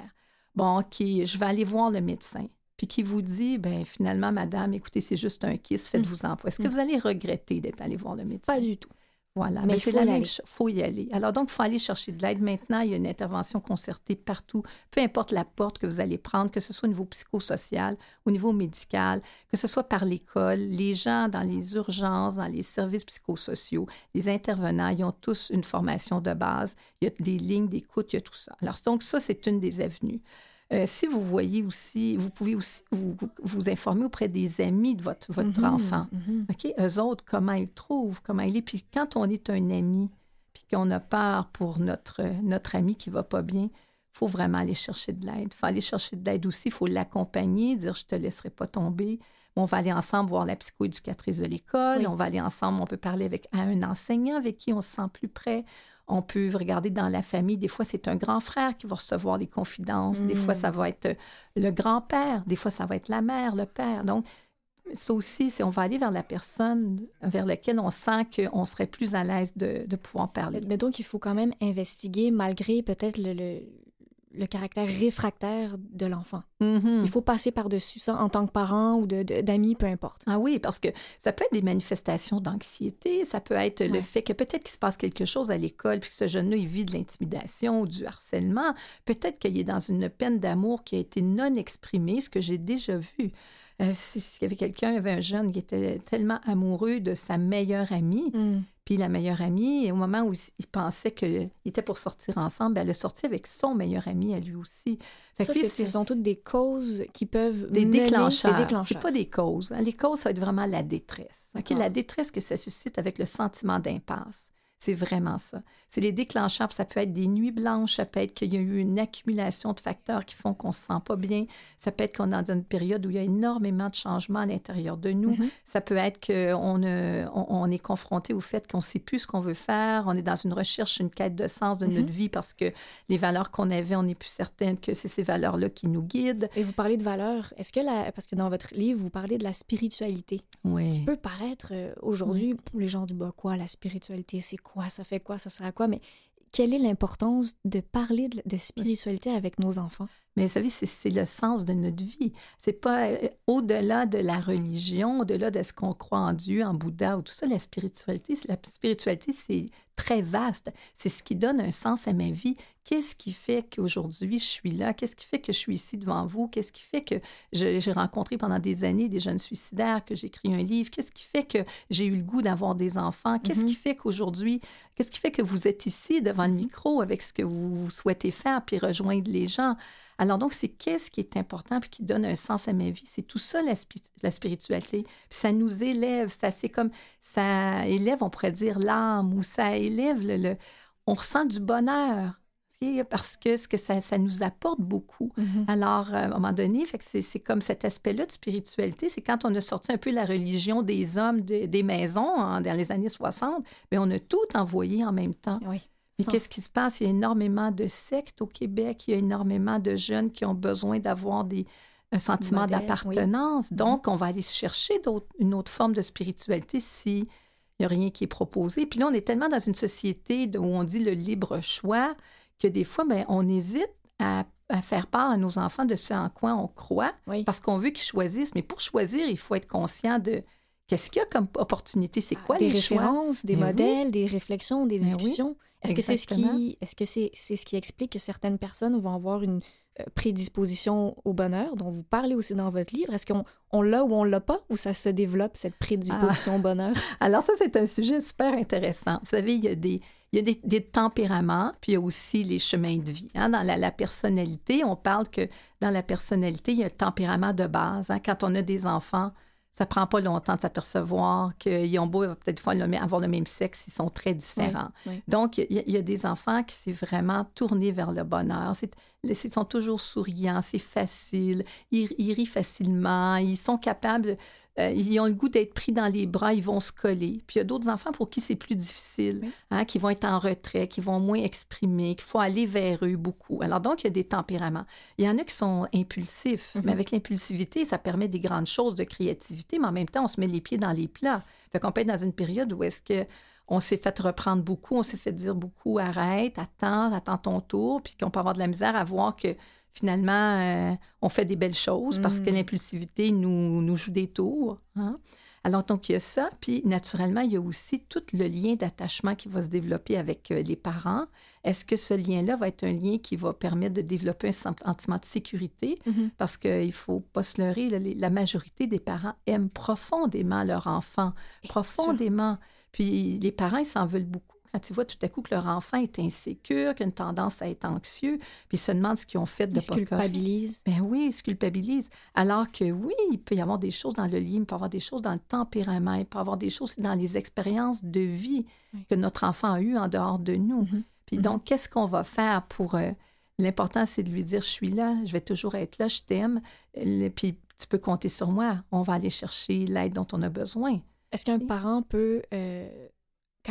C: Bon, OK, je vais aller voir le médecin. Puis qui vous dit, ben finalement, madame, écoutez, c'est juste un kiss, faites-vous en Est-ce que mm. vous allez regretter d'être allé voir le médecin?
B: Pas du tout.
C: Voilà, mais, c'est la même chose. Il faut y aller. Alors donc, il faut aller chercher de l'aide. Maintenant, il y a une intervention concertée partout, peu importe la porte que vous allez prendre, que ce soit au niveau psychosocial, au niveau médical, que ce soit par l'école, les gens dans les urgences, dans les services psychosociaux, les intervenants, ils ont tous une formation de base. Il y a des lignes d'écoute, il y a tout ça. Alors donc, ça, c'est une des avenues. Euh, si vous voyez aussi, vous pouvez aussi vous, informer auprès des amis de votre, votre mhm, enfant. Mhm. OK? Eux autres, comment ils trouvent, comment il est. Puis quand on est un ami, puis qu'on a peur pour notre, notre ami qui va pas bien, il faut vraiment aller chercher de l'aide. Il faut aller chercher de l'aide aussi, il faut l'accompagner, dire je te laisserai pas tomber. On va aller ensemble voir la psychoéducatrice de l'école, on va aller ensemble, on peut parler avec un enseignant avec qui on se sent plus près. On peut regarder dans la famille, des fois c'est un grand frère qui va recevoir les confidences, des fois ça mm. va être le grand-père, des fois ça va être la mère, le père. Donc, ça aussi, c'est on va aller vers la personne vers laquelle on sent qu'on serait plus à l'aise de, de, pouvoir parler.
B: Mais donc, il faut quand même investiguer malgré peut-être le, le caractère réfractaire de l'enfant.
C: Mm-hmm.
B: Il faut passer par-dessus ça en tant que parent ou d'amis, peu importe.
C: Ah oui, parce que ça peut être des manifestations d'anxiété, ça peut être le fait que peut-être qu'il se passe quelque chose à l'école, puis que ce jeune-là, il vit de l'intimidation ou du harcèlement. Peut-être qu'il est dans une peine d'amour qui a été non exprimée, ce que j'ai déjà vu. Euh, s'il y avait quelqu'un, il y avait un jeune qui était tellement amoureux de sa meilleure amie,
B: mm.
C: puis la meilleure amie, au moment où il pensait qu'il était pour sortir ensemble, elle a sorti avec son meilleur ami à lui aussi.
B: ça, ce sont toutes des causes qui peuvent
C: des déclencheurs. Des déclencheurs. Pas des causes. Les causes, ça va être vraiment la détresse. La détresse que ça suscite avec le sentiment d'impasse. C'est vraiment ça. C'est les déclencheurs. Ça peut être des nuits blanches, ça peut être qu'il y a eu une accumulation de facteurs qui font qu'on ne se sent pas bien. Ça peut être qu'on est dans une période où il y a énormément de changements à l'intérieur de nous.
B: Mm-hmm.
C: Ça peut être qu'on on, on, est confronté au fait qu'on ne sait plus ce qu'on veut faire. On est dans une recherche, une quête de sens de notre mm-hmm. vie parce que les valeurs qu'on avait, on n'est plus certaine que c'est ces valeurs-là qui nous guident.
B: Et vous parlez de valeurs. Est-ce que la... Parce que dans votre livre, vous parlez de la spiritualité.
C: Oui.
B: Qui peut paraître euh, aujourd'hui, pour les gens du bas, quoi, la spiritualité, c'est quoi, ça fait quoi, ça sert à quoi, mais quelle est l'importance de parler de, spiritualité avec nos enfants?
C: Mais vous savez, c'est le sens de notre vie. C'est pas euh, au-delà de la religion, au-delà de ce qu'on croit en Dieu, en Bouddha ou tout ça, la spiritualité. La spiritualité, c'est très vaste. C'est ce qui donne un sens à ma vie. Qu'est-ce qui fait qu'aujourd'hui je suis là? Qu'est-ce qui fait que je suis ici devant vous? Qu'est-ce qui fait que j'ai rencontré pendant des années des jeunes suicidaires, que j'ai écrit un livre? Qu'est-ce qui fait que j'ai eu le goût d'avoir des enfants? Qu'est-ce
B: mm-hmm.
C: qui fait qu'aujourd'hui, qu'est-ce qui fait que vous êtes ici devant le micro avec ce que vous souhaitez faire puis rejoindre les gens? Alors donc, c'est qu'est-ce qui est important puis qui donne un sens à ma vie? C'est tout ça, la, spiritualité. Puis ça nous élève, ça c'est comme, ça élève, on pourrait dire, l'âme ou ça élève le, On ressent du bonheur parce que, ce que ça, ça, nous apporte beaucoup.
B: Mm-hmm.
C: Alors, à un moment donné, c'est comme cet aspect-là de spiritualité, c'est quand on a sorti un peu la religion des hommes des maisons dans les années 60, mais on a tout envoyé en même temps.
B: Oui.
C: Mais qu'est-ce qui se passe? Il y a énormément de sectes au Québec, il y a énormément de jeunes qui ont besoin d'avoir des, un sentiment d'appartenance. Donc, on va aller chercher une autre forme de spiritualité si il n'y a rien qui est proposé. Puis là, on est tellement dans une société où on dit le libre choix que des fois, ben, on hésite à, faire part à nos enfants de ce en quoi on croit parce qu'on veut qu'ils choisissent. Mais pour choisir, il faut être conscient de qu'est-ce qu'il y a comme opportunité, c'est quoi
B: des
C: les
B: références, des
C: ben
B: modèles, des réflexions, des
C: ben
B: discussions. Est-ce que c'est ce qui, est-ce que c'est, c'est ce qui explique que certaines personnes vont avoir une euh, prédisposition au bonheur, dont vous parlez aussi dans votre livre? Est-ce qu'on on l'a ou on l'a pas, ou ça se développe, cette prédisposition au bonheur? [laughs]
C: Alors ça, c'est un sujet super intéressant. Vous savez, il y a des, il y a des, tempéraments, puis il y a aussi les chemins de vie. Hein. Dans la, personnalité, on parle que dans la personnalité, il y a un tempérament de base. Hein. Quand on a des enfants, ça prend pas longtemps de s'apercevoir qu'ils ont beau peut-être avoir le même sexe, ils sont très différents. Donc, il y, a des enfants qui s'est vraiment tournés vers le bonheur. Ils sont toujours souriants, c'est facile, ils, ils, rient facilement, ils sont capables euh, ils ont le goût d'être pris dans les bras, ils vont se coller. Puis il y a d'autres enfants pour qui c'est plus difficile, hein, qui vont être en retrait, qui vont moins exprimer, qu'il faut aller vers eux beaucoup. Alors donc, il y a des tempéraments. Il y en a qui sont impulsifs, mais mhm. avec l'impulsivité, ça permet des grandes choses de créativité, mais en même temps, on se met les pieds dans les plats. Fait qu'on peut être dans une période où est-ce que on s'est fait reprendre beaucoup, on s'est fait dire beaucoup arrête, attends, attends ton tour, puis qu'on peut avoir de la misère à voir que finalement, euh, on fait des belles choses parce que mm. l'impulsivité nous, nous joue des tours. Hein. Alors, donc, il y a ça. Puis, naturellement, il y a aussi tout le lien d'attachement qui va se développer avec euh, les parents. Est-ce que ce lien-là va être un lien qui va permettre de développer un sentiment de sécurité? Mm-hmm. Parce qu'il ne faut pas se leurrer, la majorité des parents aiment profondément leur enfant, profondément. Puis, les parents, ils s'en veulent beaucoup quand ils voient tout à coup que leur enfant est insécure, qu'il a une tendance à être anxieux, puis ils se demandent ce qu'ils ont fait de
B: ils se culpabilisent.
C: Ben oui, ils se culpabilisent. Alors que oui, il peut y avoir des choses dans le lit, il peut y avoir des choses dans le tempérament, il peut y avoir des choses dans les expériences de vie que notre enfant a eues en dehors de nous. Mm-hmm. Puis mm-hmm. donc, qu'est-ce qu'on va faire pour... Euh, l'important, c'est de lui dire, je suis là, je vais toujours être là, je t'aime, puis tu peux compter sur moi, on va aller chercher l'aide dont on a besoin.
B: Est-ce qu'un parent peut euh,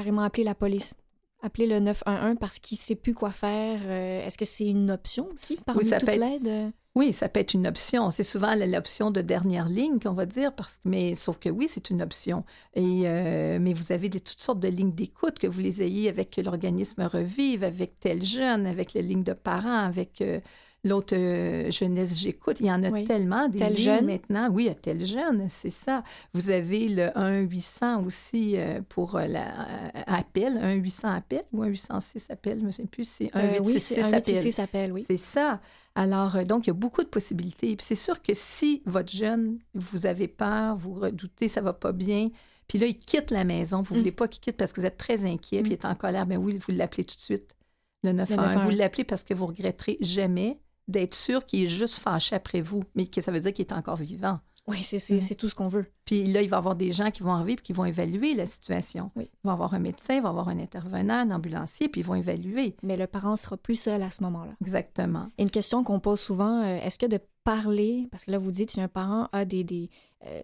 B: carrément appeler la police appeler le 911 parce qu'il ne sait plus quoi faire. Euh, est-ce que c'est une option aussi parmi oui, ça toute l'aide?
C: Oui, ça peut être une option. C'est souvent l'option de dernière ligne qu'on va dire, parce que, mais sauf que oui, c'est une option. Et, euh, mais vous avez toutes sortes de lignes d'écoute, que vous les ayez avec l'organisme Revive, avec tel jeune, avec les lignes de parents, avec euh, L'autre euh, jeunesse, j'écoute. Il y en a tellement des tel jeune. maintenant. Oui, a tel jeune, c'est ça. Vous avez le 1-800 aussi euh, pour euh, l'appel, 1-800 appel ou 1-806 appel, je ne souviens plus, c'est 1-866
B: appel. oui.
C: C'est ça. Alors, donc, il y a beaucoup de possibilités. Puis c'est sûr que si votre jeune, vous avez peur, vous redoutez, ça va pas bien, puis là, il quitte la maison, vous ne mm. voulez pas qu'il quitte parce que vous êtes très inquiet, puis il est en colère, bien oui, vous l'appelez tout de suite. Le 911. Vous l'appelez parce que vous regretterez jamais d'être sûr qu'il est juste fâché après vous, mais que ça veut dire qu'il est encore vivant.
B: Oui, c'est mm. tout ce qu'on veut.
C: Puis là, il va y avoir des gens qui vont arriver et qui vont évaluer la situation.
B: Oui.
C: Il va y avoir un médecin, il va y avoir un intervenant, un ambulancier, puis ils vont évaluer.
B: Mais le parent sera plus seul à ce moment-là.
C: Exactement.
B: une question qu'on pose souvent, euh, est-ce que de parler, parce que là, vous dites, si un parent a des... des euh,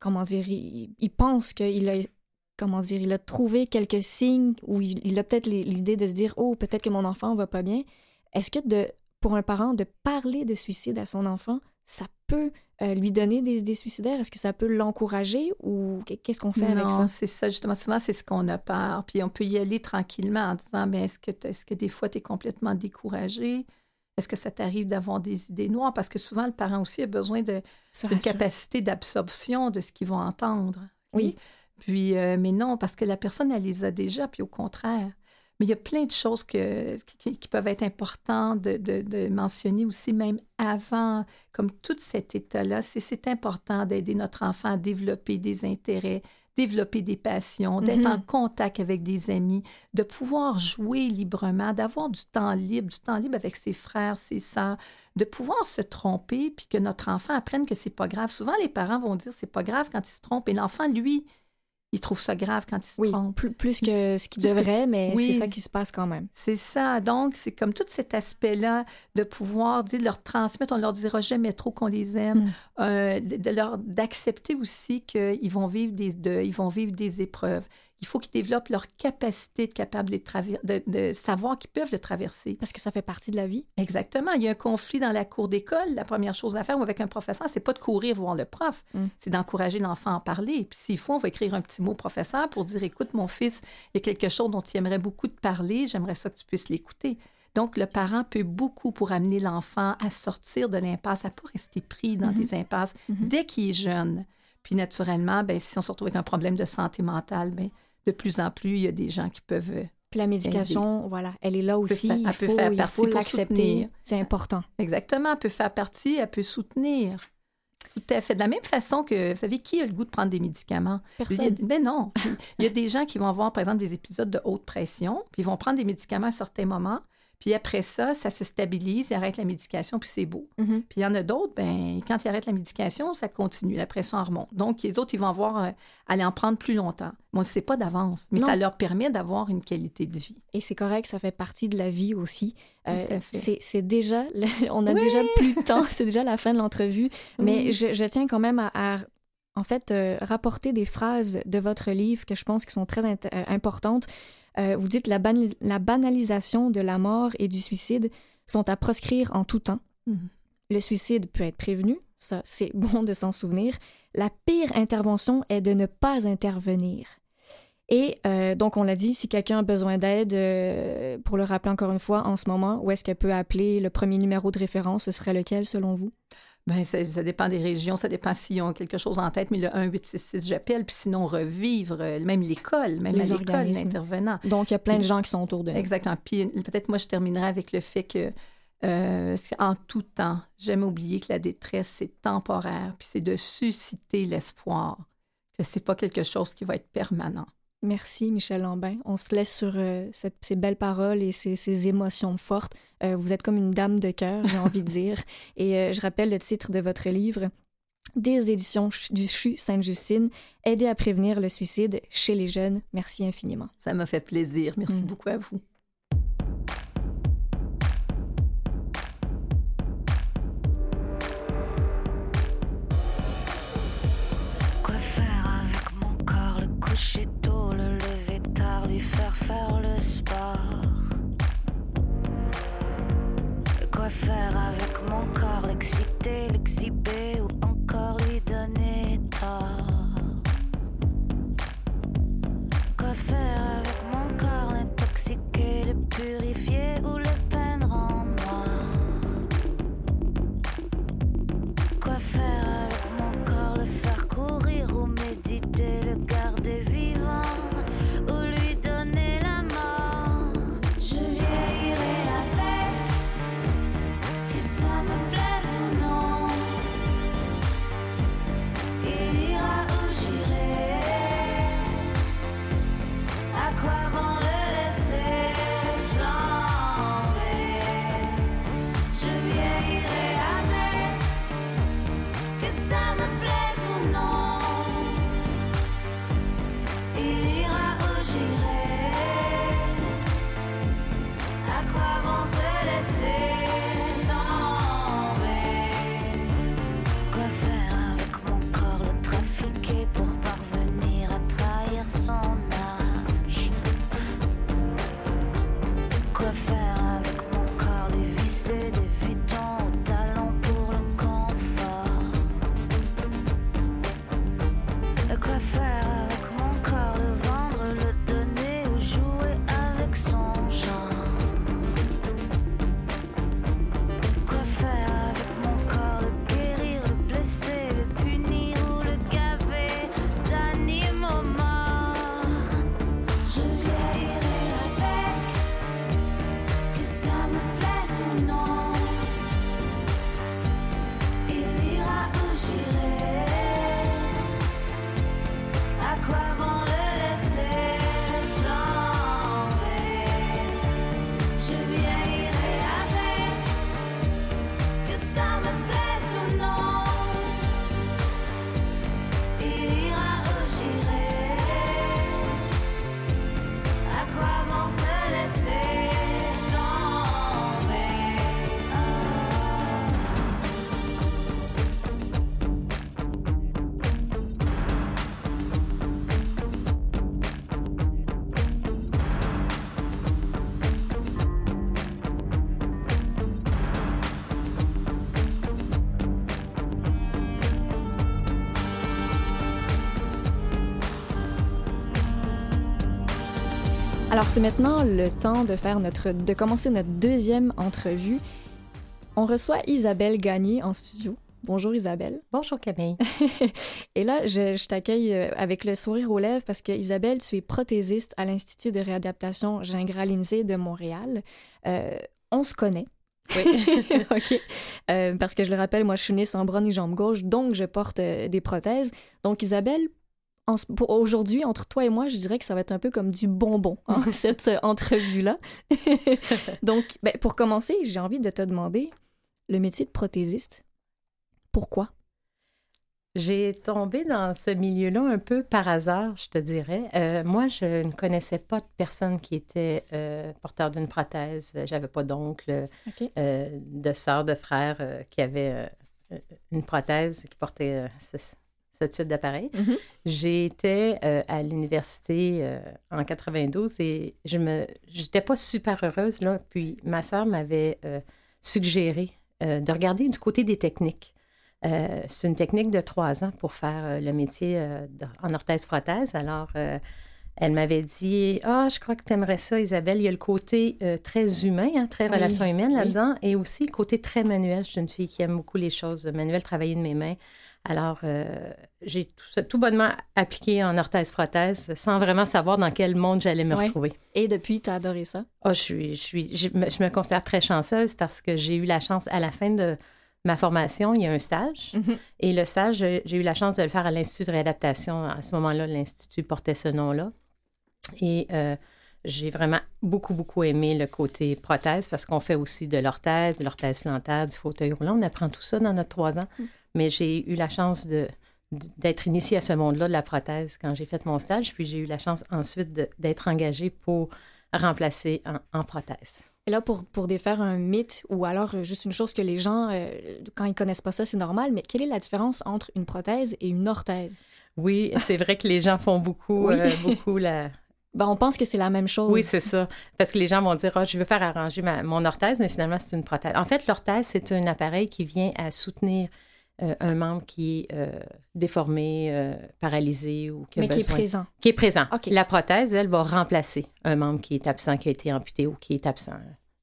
B: comment dire, il, pense qu'il a comment dire, il a trouvé quelques signes ou il, il a peut-être l'idée de se dire, oh, peut-être que mon enfant va pas bien. Est-ce que de, pour un parent, de parler de suicide à son enfant, ça peut euh, lui donner des idées suicidaires? Est-ce que ça peut l'encourager ou qu'est-ce qu'on fait avec ça?
C: c'est ça, justement. Souvent, c'est ce qu'on a peur. Puis on peut y aller tranquillement en disant, mais est-ce que, est que des fois, tu es complètement découragé? Est-ce que ça t'arrive d'avoir des idées noires? Parce que souvent, le parent aussi a besoin d'une capacité d'absorption de ce qu'ils vont entendre.
B: Oui.
C: Puis, euh, mais non, parce que la personne, elle les a déjà, puis au contraire. Mais il y a plein de choses que, qui, peuvent être importantes de, mentionner aussi, même avant, comme tout cet état-là. C'est important d'aider notre enfant à développer des intérêts, développer des passions, d'être en mm-hmm. contact avec des amis, de pouvoir jouer librement, d'avoir du temps libre, du temps libre avec ses frères, ses sœurs, de pouvoir se tromper, puis que notre enfant apprenne que c'est pas grave. Souvent, les parents vont dire c'est pas grave quand il se trompe, et l'enfant, lui, il trouve ça grave quand il se
B: oui,
C: trompe.
B: Plus, plus que ce qu'il devrait, mais c'est ça qui se passe quand même.
C: C'est ça. Donc, c'est comme tout cet aspect-là de pouvoir dire, leur transmettre, on leur dira jamais trop qu'on les aime, hmm. euh, de, leur d'accepter aussi qu'ils vont vivre des ils vont vivre des épreuves. Il faut qu'ils développent leur capacité de, capable de, de, savoir qu'ils peuvent le traverser.
B: Parce que ça fait partie de la vie.
C: Exactement. Il y a un conflit dans la cour d'école. La première chose à faire ou avec un professeur, c'est pas de courir voir le prof, mm. c'est d'encourager l'enfant à en parler. Puis s'il faut, on va écrire un petit mot au professeur pour dire, écoute, mon fils, il y a quelque chose dont il aimerait beaucoup te parler, j'aimerais ça que tu puisses l'écouter. Donc, le parent peut beaucoup pour amener l'enfant à sortir de l'impasse, à ne pas rester pris dans mm-hmm. des impasses mm-hmm. dès qu'il est jeune. Puis, naturellement, ben, si on se retrouve avec un problème de santé mentale, ben, de plus en plus, il y a des gens qui peuvent. Euh,
B: Puis la médication, voilà, elle est là aussi.
C: Elle peut, faire, il faut, l'accepter.
B: C'est important.
C: Exactement, elle peut faire partie, elle peut soutenir. Tout à fait. De la même façon que, vous savez, qui a le goût de prendre des médicaments?
B: Personne.
C: Mais non. Il y a des gens qui vont avoir, par exemple, des épisodes de haute pression, puis ils vont prendre des médicaments à un certain moment, puis après ça, ça se stabilise, ils arrêtent la médication, puis c'est beau. Mm-hmm. Puis il y en a d'autres, ben, quand ils arrêtent la médication, ça continue, la pression remonte. Donc, les autres, ils vont avoir, euh, aller en prendre plus longtemps. on ne sait pas d'avance, mais ça leur permet d'avoir une qualité de vie.
B: Et c'est correct, ça fait partie de la vie aussi. Euh, c'est déjà, [laughs] on a déjà plus de temps, c'est déjà la fin de l'entrevue, mais je, tiens quand même à, en fait, euh, rapporter des phrases de votre livre que je pense qui sont très importantes. Euh, vous dites la, la banalisation de la mort et du suicide sont à proscrire en tout temps. Mhm. Le suicide peut être prévenu, ça c'est [laughs] bon de s'en souvenir. La pire intervention est de ne pas intervenir. Et euh, donc, on l'a dit, si quelqu'un a besoin d'aide, euh, pour le rappeler encore une fois, en ce moment, où est-ce qu'elle peut appeler le premier numéro de référence? Ce serait lequel, selon vous?
C: Bien, ça, dépend des régions, ça dépend s'ils ont quelque chose en tête, mais le 1-866, j'appelle, puis sinon revivre, euh, même l'école, même les l'école, l'intervenant.
B: Donc, il y a plein de gens qui sont autour de nous.
C: Exactement. Puis peut-être moi, je terminerai avec le fait que euh, en tout temps, j'aime oublier que la détresse, c'est temporaire, puis c'est de susciter l'espoir, que c'est pas quelque chose qui va être permanent.
B: Merci, Michel Lambin. On se laisse sur euh, ces belles paroles et ces, émotions fortes. Euh, vous êtes comme une dame de cœur, j'ai envie de dire. [laughs] Et euh, je rappelle le titre de votre livre, des éditions du CHU Sainte-Justine, Aider à prévenir le suicide chez les jeunes. Merci infiniment.
C: Ça m'a fait plaisir. Merci mm. beaucoup à vous.
F: Quoi faire avec mon corps, l'exciter, l'exhiber ou encore lui donner tort. Quoi faire
B: c'est maintenant le temps de faire notre, de commencer notre deuxième entrevue. On reçoit Isabelle Gagné en studio. Bonjour Isabelle.
G: Bonjour Camille. [laughs]
B: Et là, je, t'accueille euh, avec le sourire aux lèvres parce que Isabelle, tu es prothésiste à l'Institut de réadaptation Gingras-Lindsay de Montréal. Euh, on se connaît.
G: Oui. [laughs]
B: OK. Euh, parce que je le rappelle, moi, je suis née sans bras ni jambe gauche, donc je porte des prothèses. Donc, Isabelle, aujourd'hui, entre toi et moi, je dirais que ça va être un peu comme du bonbon, en [laughs] cette euh, entrevue-là. [laughs] Donc, ben, pour commencer, j'ai envie de te demander, le métier de prothésiste, pourquoi?
G: J'ai tombé dans ce milieu-là un peu par hasard, je te dirais. Euh, moi, je ne connaissais pas de personne qui était euh, porteur d'une prothèse. J'avais pas d'oncle, de soeur, de frère qui avait une prothèse, qui portait ce type d'appareil.
B: Mm-hmm.
G: J'étais euh, à l'université euh, en 92 et je me j'étais pas super heureuse là. Puis ma sœur m'avait euh, suggéré de regarder du côté des techniques. c'est une technique de trois ans pour faire le métier en orthèse-prothèse. Alors, elle m'avait dit Ah, je crois que tu aimerais ça, Isabelle. Il y a le côté très humain, hein, très relation humaine là-dedans, et aussi le côté très manuel. Je suis une fille qui aime beaucoup les choses manuelles, travailler de mes mains. Alors, euh, j'ai tout, tout, bonnement appliqué en orthèse-prothèse sans vraiment savoir dans quel monde j'allais me retrouver.
B: Et depuis, tu as adoré ça?
G: Oh, je, suis, je, suis, je, me, considère très chanceuse parce que j'ai eu la chance, à la fin de ma formation, il y a un stage.
B: Mm-hmm.
G: Et le stage, j'ai eu la chance de le faire à l'Institut de réadaptation. À ce moment-là, l'Institut portait ce nom-là. Et euh, j'ai vraiment beaucoup, beaucoup aimé le côté prothèse parce qu'on fait aussi de l'orthèse, de l'orthèse plantaire, du fauteuil roulant. On apprend tout ça dans notre trois ans. Mais j'ai eu la chance de, d'être initiée à ce monde-là de la prothèse quand j'ai fait mon stage, puis j'ai eu la chance ensuite d'être engagée pour remplacer en, prothèse.
B: Et là, pour, pour défaire un mythe ou alors euh, juste une chose que les gens, euh, quand ils connaissent pas ça, c'est normal, mais quelle est la différence entre une prothèse et une orthèse?
G: Oui, c'est vrai que les gens font beaucoup, euh, beaucoup la, [laughs]
B: ben, on pense que c'est la même chose.
G: Oui, c'est ça. Parce que les gens vont dire, oh, je veux faire arranger mon orthèse, mais finalement, c'est une prothèse. En fait, l'orthèse, c'est un appareil qui vient à soutenir euh, un membre qui est euh, déformé, euh, paralysé ou qui
B: a Mais qui est présent.
G: Qui est présent. La prothèse, elle, va remplacer un membre qui est absent, qui a été amputé ou qui est absent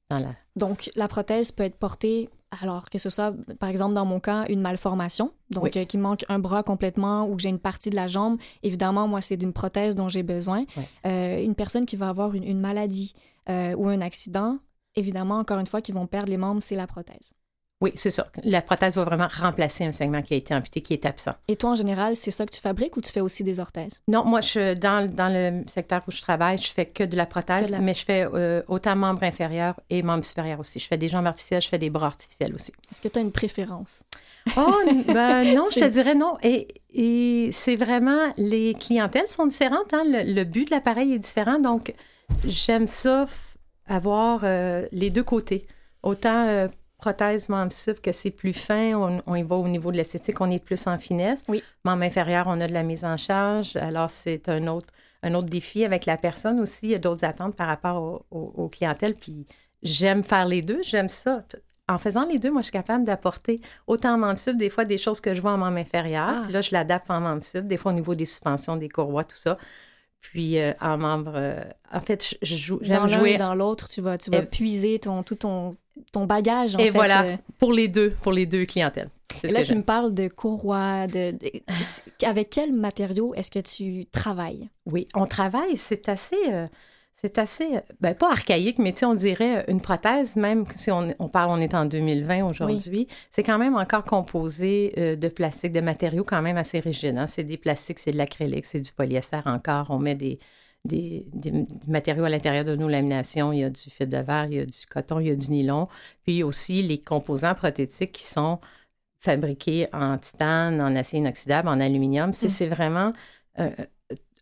G: dans la...
B: Donc, la prothèse peut être portée, alors que ce soit, par exemple, dans mon cas, une malformation, donc qui qu'il manque un bras complètement ou que j'ai une partie de la jambe. Évidemment, moi, c'est d'une prothèse dont j'ai besoin. une personne qui va avoir une, une maladie ou un accident, évidemment, encore une fois, qui vont perdre les membres, c'est la prothèse.
G: Oui, c'est ça. La prothèse va vraiment remplacer un segment qui a été amputé, qui est absent.
B: Et toi, en général, c'est ça que tu fabriques ou tu fais aussi des orthèses?
G: Non, moi, je, dans, dans le secteur où je travaille, je fais que de la prothèse, mais je fais euh, autant membres inférieurs et membres supérieurs aussi. Je fais des jambes artificielles, je fais des bras artificiels aussi.
B: Est-ce que tu as une préférence?
G: Oh, [laughs] ben non, je te dirais non. Et, et c'est vraiment, les clientèles sont différentes. Hein? Le, but de l'appareil est différent. Donc, j'aime ça, avoir euh, les deux côtés. Autant euh, prothèse membre sup que c'est plus fin, on, y va au niveau de l'esthétique, on est plus en finesse.
B: Oui.
G: Membre inférieur, on a de la mise en charge. Alors, c'est un autre, un autre défi avec la personne aussi. Il y a d'autres attentes par rapport aux clientèles. Puis, j'aime faire les deux, j'aime ça. En faisant les deux, moi, je suis capable d'apporter autant en membre sup, des fois, des choses que je vois en membre inférieur. Ah. là, je l'adapte en membre sup, des fois au niveau des suspensions, des courroies, tout ça. Puis euh, en membre, euh, en fait, j'aime jouer.
B: Dans l'autre, tu vas, tu vas puiser ton, tout ton, ton bagage. En
G: et
B: fait,
G: voilà,
B: euh.
G: pour les deux, pour les deux clientèles.
B: Et là, tu me parles de courroie. De, avec quels matériaux est-ce que tu travailles?
G: Oui, on travaille, c'est assez. Euh, c'est assez, ben, pas archaïque, mais on dirait une prothèse, même si on, on parle, on est en 2020 aujourd'hui, c'est quand même encore composé euh, de plastique, de matériaux quand même assez rigides. Hein. C'est des plastiques, c'est de l'acrylique, c'est du polyester encore. On met des, des, matériaux à l'intérieur de nos laminations. Il y a du fil de verre, il y a du coton, il y a du nylon. Puis aussi les composants prothétiques qui sont fabriqués en titane, en acier inoxydable, en aluminium. C'est mm. vraiment euh,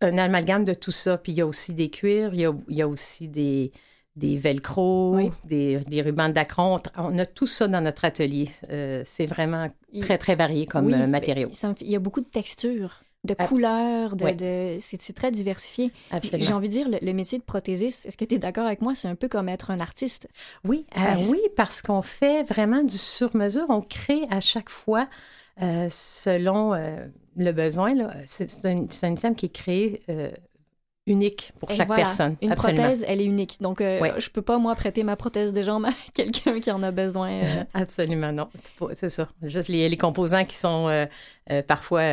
G: un amalgame de tout ça. Puis il y a aussi des cuirs, il y a, aussi des, des velcro, des, des, rubans d'acron. On a tout ça dans notre atelier. Euh, c'est vraiment très, très varié comme euh, matériau.
B: Il y a beaucoup de textures de couleurs, de, c'est très diversifié. J'ai envie de dire, le, métier de prothésiste, est-ce que tu es d'accord avec moi, c'est un peu comme être un artiste?
G: Oui, euh, oui, parce qu'on fait vraiment du sur-mesure. On crée à chaque fois euh, selon euh, le besoin. C'est un, un, item qui est créé unique pour chaque personne.
B: Une prothèse, elle est unique. Donc, euh, je peux pas, moi, prêter ma prothèse de jambe à [laughs] quelqu'un qui en a besoin. Euh. [laughs]
G: Absolument, non. C'est ça. Juste les, les, composants qui sont euh, parfois,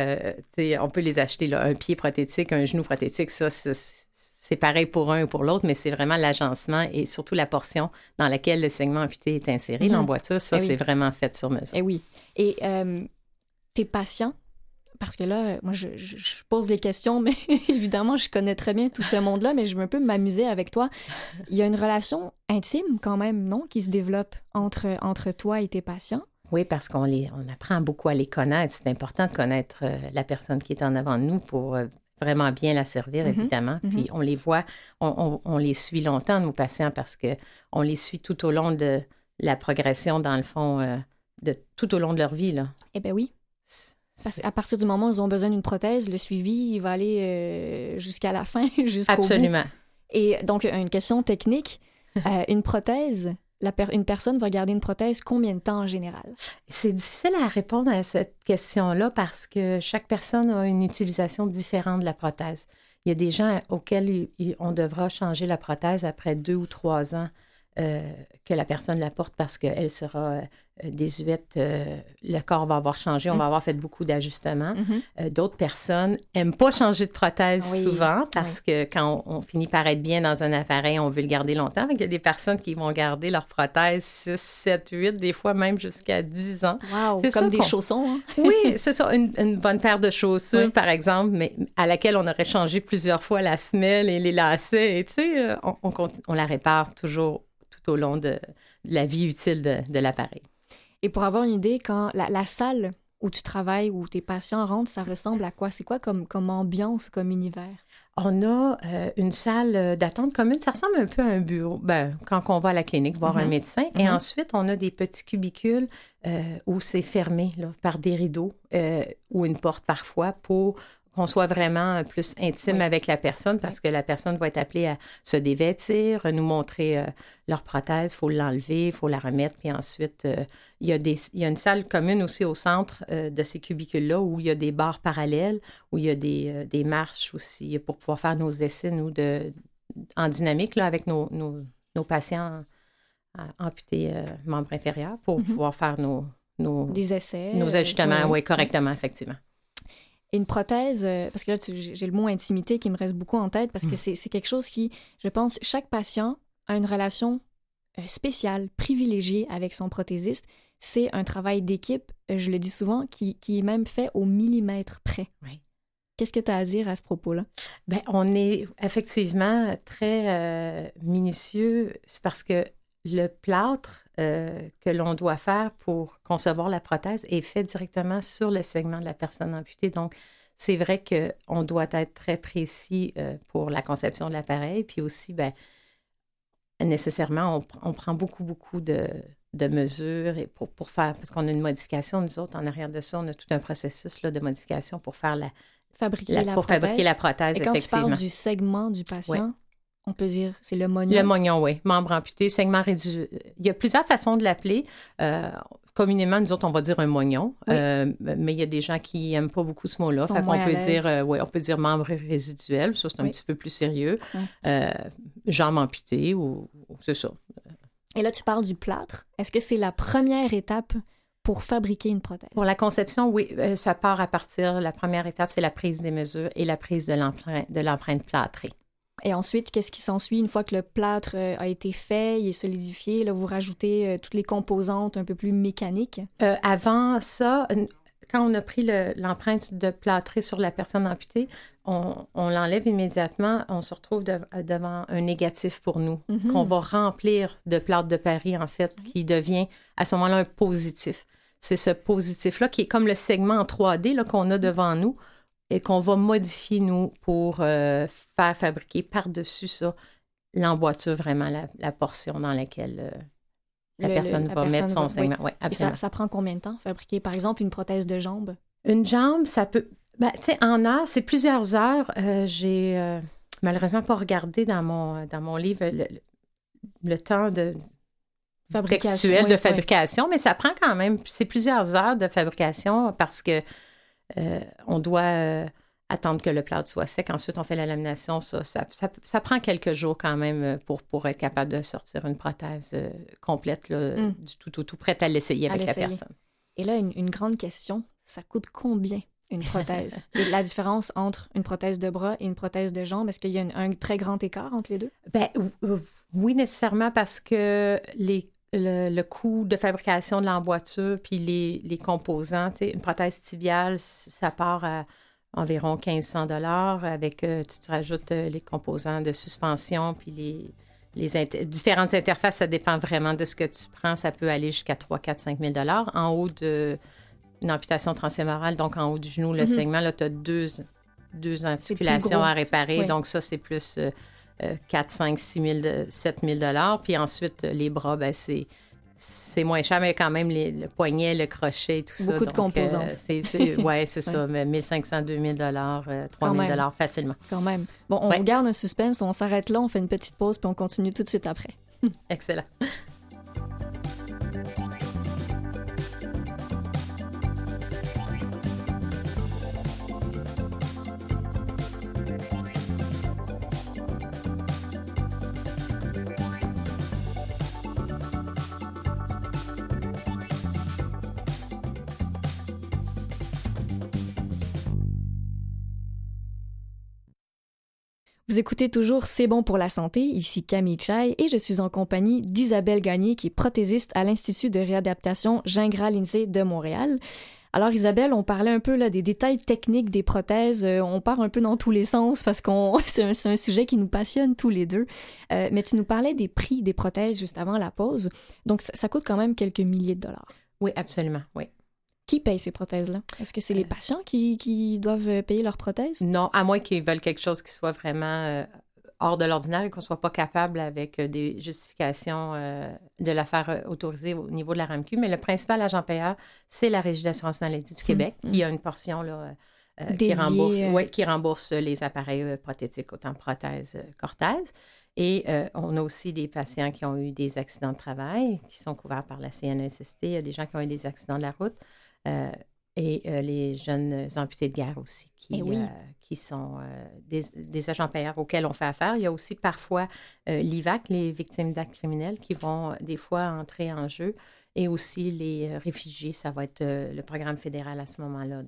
G: on peut les acheter, là, un pied prothétique, un genou prothétique, ça, c'est pareil pour un ou pour l'autre, mais c'est vraiment l'agencement et surtout la portion dans laquelle le segment amputé est inséré. Mm L'emboîture, ça, eh c'est vraiment fait sur mesure.
B: Et eh oui. Et tes patients, parce que là, moi, je, pose les questions, mais [laughs] évidemment, je connais très bien tout ce monde-là, mais je veux un peu m'amuser avec toi. Il y a une relation intime quand même, non, qui se développe entre, entre toi et tes patients?
G: Oui, parce qu'on les, on apprend beaucoup à les connaître. C'est important de connaître euh, la personne qui est en avant de nous pour euh, vraiment bien la servir, mm-hmm. évidemment. Mm-hmm. Puis on les voit, on, on, les suit longtemps, nos patients, parce que on les suit tout au long de la progression, dans le fond, euh, de tout au long de leur vie. Là.
B: Eh bien oui. Parce qu'à partir du moment où ils ont besoin d'une prothèse, le suivi, il va aller euh, jusqu'à la fin, [laughs] jusqu'au
G: Absolument.
B: Et donc, une question technique. [laughs] Euh, une prothèse, la une personne va garder une prothèse combien de temps en général?
G: C'est difficile à répondre à cette question-là parce que chaque personne a une utilisation différente de la prothèse. Il y a des gens auxquels on devra changer la prothèse après deux ou trois ans euh, que la personne la porte parce qu'elle sera euh, désuète, euh, le corps va avoir changé, on va avoir fait beaucoup d'ajustements. Mm-hmm. D'autres personnes n'aiment pas changer de prothèse souvent parce que quand on, finit par être bien dans un appareil, on veut le garder longtemps. Il y a des personnes qui vont garder leur prothèse 6, 7, 8, des fois même jusqu'à 10 ans.
B: C'est comme des chaussons. Hein? [laughs]
G: oui, c'est ça, une, bonne paire de chaussures, par exemple, mais à laquelle on aurait changé plusieurs fois la semelle et les lacets. Et tu sais, on, on, on la répare toujours au long de, la vie utile de, l'appareil.
B: Et pour avoir une idée, quand la, salle où tu travailles, où tes patients rentrent, ça ressemble à quoi? C'est quoi comme, comme ambiance, comme univers?
G: On a euh, une salle d'attente commune. Ça ressemble un peu à un bureau, ben, quand on va à la clinique voir un mhm. médecin. Et mhm. ensuite, on a des petits cubicules euh, où c'est fermé par des rideaux euh, ou une porte parfois pour qu'on soit vraiment plus intime avec la personne parce que la personne va être appelée à se dévêtir, nous montrer euh, leur prothèse, il faut l'enlever, il faut la remettre, puis ensuite, euh, il, y a des, il y a une salle commune aussi au centre euh, de ces cubicules-là où il y a des barres parallèles, où il y a des, des, marches aussi pour pouvoir faire nos essais, nous, de, en dynamique là, avec nos, nos, nos patients amputés membres inférieurs pour mm-hmm. pouvoir faire nos, nos,
B: des essais.
G: Nos ajustements, correctement, effectivement
B: une prothèse, euh, parce que là, j'ai le mot intimité qui me reste beaucoup en tête, parce que mm. c'est quelque chose qui, je pense, chaque patient a une relation euh, spéciale, privilégiée avec son prothésiste. C'est un travail d'équipe, euh, je le dis souvent, qui, qui, est même fait au millimètre près.
G: Oui.
B: Qu'est-ce que tu as à dire à ce propos-là?
G: Bien, on est effectivement très minutieux. C'est parce que le plâtre que l'on doit faire pour concevoir la prothèse est fait directement sur le segment de la personne amputée. Donc, c'est vrai qu'on doit être très précis euh, pour la conception de l'appareil. Puis aussi, ben, nécessairement, on, prend beaucoup, beaucoup de, mesures et pour, pour faire, parce qu'on a une modification, nous autres, en arrière de ça, on a tout un processus là, de modification pour faire la,
B: fabriquer la,
G: pour
B: prothèse.
G: fabriquer la prothèse,
B: et quand tu parles du segment du patient, on peut dire, c'est le mognon.
G: Le mognon, oui. Membre amputé, segment réduit. Il y a plusieurs façons de l'appeler. Euh, communément, nous autres, on va dire un mognon, euh, mais il y a des gens qui n'aiment pas beaucoup ce mot-là. Fait qu'on peut dire, euh, on peut dire membre résiduel, ça c'est un petit peu plus sérieux. jambe amputée ou, c'est ça.
B: Et là, tu parles du plâtre. Est-ce que c'est la première étape pour fabriquer une prothèse?
G: Pour la conception, oui, ça part à partir, la première étape, c'est la prise des mesures et la prise de l'empreinte plâtrée.
B: Et ensuite, qu'est-ce qui s'ensuit une fois que le plâtre euh, a été fait, il est solidifié? Là, vous rajoutez euh, toutes les composantes un peu plus mécaniques?
G: Euh, avant ça, quand on a pris l'empreinte de plâtré sur la personne amputée, on, l'enlève immédiatement. On se retrouve devant un négatif pour nous, mm-hmm. qu'on va remplir de plâtre de Paris, en fait, qui devient à ce moment-là un positif. C'est ce positif-là qui est comme le segment en 3D qu'on a devant nous et qu'on va modifier, nous, pour euh, faire fabriquer par-dessus ça l'emboîture, vraiment la, portion dans laquelle euh, la personne va mettre son segment. Oui.
B: et ça, ça, prend combien de temps, fabriquer, par exemple, une prothèse de jambe?
G: Une jambe, ça peut... Ben, tu sais, en heures, c'est plusieurs heures. Euh, j'ai malheureusement pas regardé dans mon, dans mon livre le, temps de textuel de fabrication, mais ça prend quand même, c'est plusieurs heures de fabrication parce que euh, on doit euh, attendre que le plâtre soit sec. Ensuite, on fait la lamination. Ça, ça, prend quelques jours quand même pour, pour être capable de sortir une prothèse complète, mm. du tout, tout, tout prête à l'essayer avec la personne.
B: Et là, une, grande question, ça coûte combien une prothèse? [laughs] la différence entre une prothèse de bras et une prothèse de jambe, est-ce qu'il y a un très grand écart entre les deux?
G: Ben, oui, nécessairement parce que les le, coût de fabrication de l'emboîture puis les, les composants. Une prothèse tibiale, ça part à environ 1500 dollars avec, euh, tu, rajoutes euh, les composants de suspension puis les, les différentes interfaces, ça dépend vraiment de ce que tu prends. Ça peut aller jusqu'à 3, 4, 5 000 En haut d'une amputation transfémorale, donc en haut du genou, le mm-hmm. segment, là, tu as deux, deux articulations à réparer. Donc ça, c'est plus... Euh, 4, 5, 6 000, 7 000 Puis ensuite, les bras, ben, c'est c'est moins cher, mais quand même les, le poignet, le crochet, tout
B: ça. Beaucoup de composantes.
G: Euh, c'est, [laughs] ouais, c'est ça, mais 1500, 2000 dollars, 3000 euh, dollars facilement.
B: Quand même. Bon, on regarde un suspense, on s'arrête là, on fait une petite pause, puis on continue tout de suite après.
G: Excellent.
B: Écoutez toujours C'est bon pour la santé, ici Camille Chai, et je suis en compagnie d'Isabelle Gagné, qui est prothésiste à l'Institut de réadaptation Gingras-Lindsay de Montréal. Alors Isabelle, on parlait un peu là, des détails techniques des prothèses. Euh, on part un peu dans tous les sens parce qu'on [laughs] c'est un, sujet qui nous passionne tous les deux. Euh, mais tu nous parlais des prix des prothèses juste avant la pause. Donc ça, ça coûte quand même quelques milliers de dollars.
G: Oui, absolument. Oui.
B: Qui paye ces prothèses-là? Est-ce que c'est les euh. patients qui, doivent euh, payer leurs prothèses?
G: Non, à moins qu'ils veulent quelque chose qui soit vraiment euh, hors de l'ordinaire et qu'on ne soit pas capable avec des justifications de la faire autoriser au niveau de la RAMQ. Mais le principal agent payeur, c'est la Régie d'assurance maladie du Québec, mmh, qui a une portion là, qui, rembourse, qui rembourse les appareils prothétiques, autant prothèses qu'orthèses. Et on a aussi des patients qui ont eu des accidents de travail qui sont couverts par la CNSST. Il y a des gens qui ont eu des accidents de la route. Euh, et euh, les jeunes amputés de guerre aussi, qui, eh euh, qui sont des, des, agents payeurs auxquels on fait affaire. Il y a aussi parfois l'IVAC, les victimes d'actes criminels, qui vont des fois entrer en jeu. Et aussi les réfugiés, ça va être le programme fédéral à ce moment-là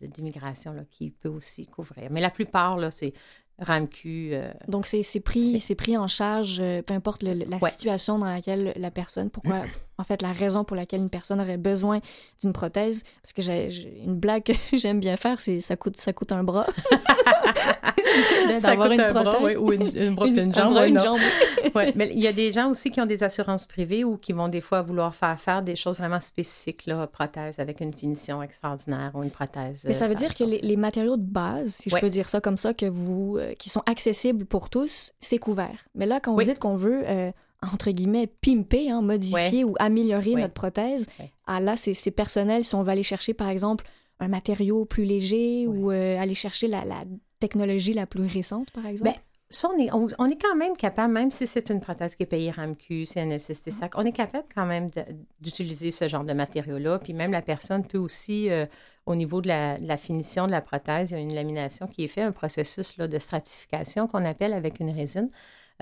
G: d'immigration de, qui peut aussi couvrir. Mais la plupart, là, c'est RAMQ.
B: Euh, Donc, c'est pris, pris en charge, euh, peu importe la situation dans laquelle la personne, pourquoi, [clears throat] en fait, la raison pour laquelle une personne aurait besoin d'une prothèse. Parce que j'ai une blague que [laughs] j'aime bien faire, c'est ça coûte, ça coûte un bras. [laughs]
G: ça coûte une un bras, ou une, une, jambe. une jambe. [laughs] Mais il y a des gens aussi qui ont des assurances privées ou qui vont des fois vouloir faire faire des choses vraiment spécifiques, là, prothèse avec une finition extraordinaire ou une prothèse.
B: Mais ça veut dire que les, les, matériaux de base, si je peux dire ça comme ça, que vous euh, qui sont accessibles pour tous, c'est couvert. Mais là, quand vous dites qu'on veut, euh, entre guillemets, pimper, hein, modifier ou améliorer notre prothèse, ah, là, c'est personnel. Si on va aller chercher, par exemple, un matériau plus léger ou euh, aller chercher la, technologie la plus récente, par exemple?
G: Ben, ça, on est, on, est, quand même capable, même si c'est une prothèse qui est payée RAMQ, CNSST, SAC, on est capable quand même d'utiliser ce genre de matériau-là. Puis même la personne peut aussi au niveau de la, finition de la prothèse, il y a une lamination qui est faite, un processus là, de stratification qu'on appelle avec une résine.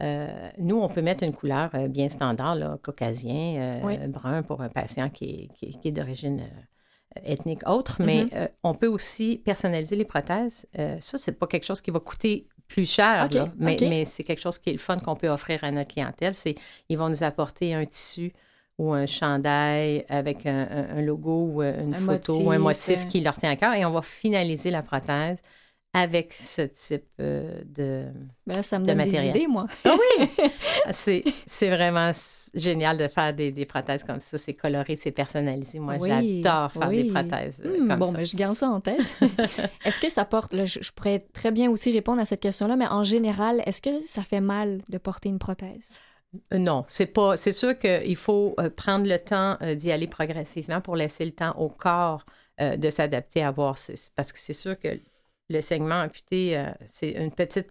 G: Euh, nous, on peut mettre une couleur euh, bien standard, là, caucasien, euh, brun pour un patient qui est, d'origine ethnique autre, mais mm-hmm. on peut aussi personnaliser les prothèses. ça, c'est pas quelque chose qui va coûter plus cher, mais, mais c'est quelque chose qui est le fun qu'on peut offrir à notre clientèle. C'est ils vont nous apporter un tissu ou un chandail avec un, logo ou une photo ou un motif qui leur tient à cœur et on va finaliser la prothèse avec ce type euh, de
B: ben ça me donne des idées, moi.
G: Ah oui! [laughs] c'est vraiment génial de faire des, des prothèses comme ça. C'est coloré, c'est personnalisé. Moi, j'adore faire des prothèses euh, hmm, comme
B: bon,
G: ça.
B: Bon, je garde ça en tête. [laughs] est-ce que ça porte... je, je, pourrais très bien aussi répondre à cette question-là, mais en général, est-ce que ça fait mal de porter une prothèse?
G: Euh, non, c'est pas. C'est sûr qu'il faut prendre le temps d'y aller progressivement pour laisser le temps au corps de s'adapter à voir. Parce que c'est sûr que le segment amputé, c'est une petite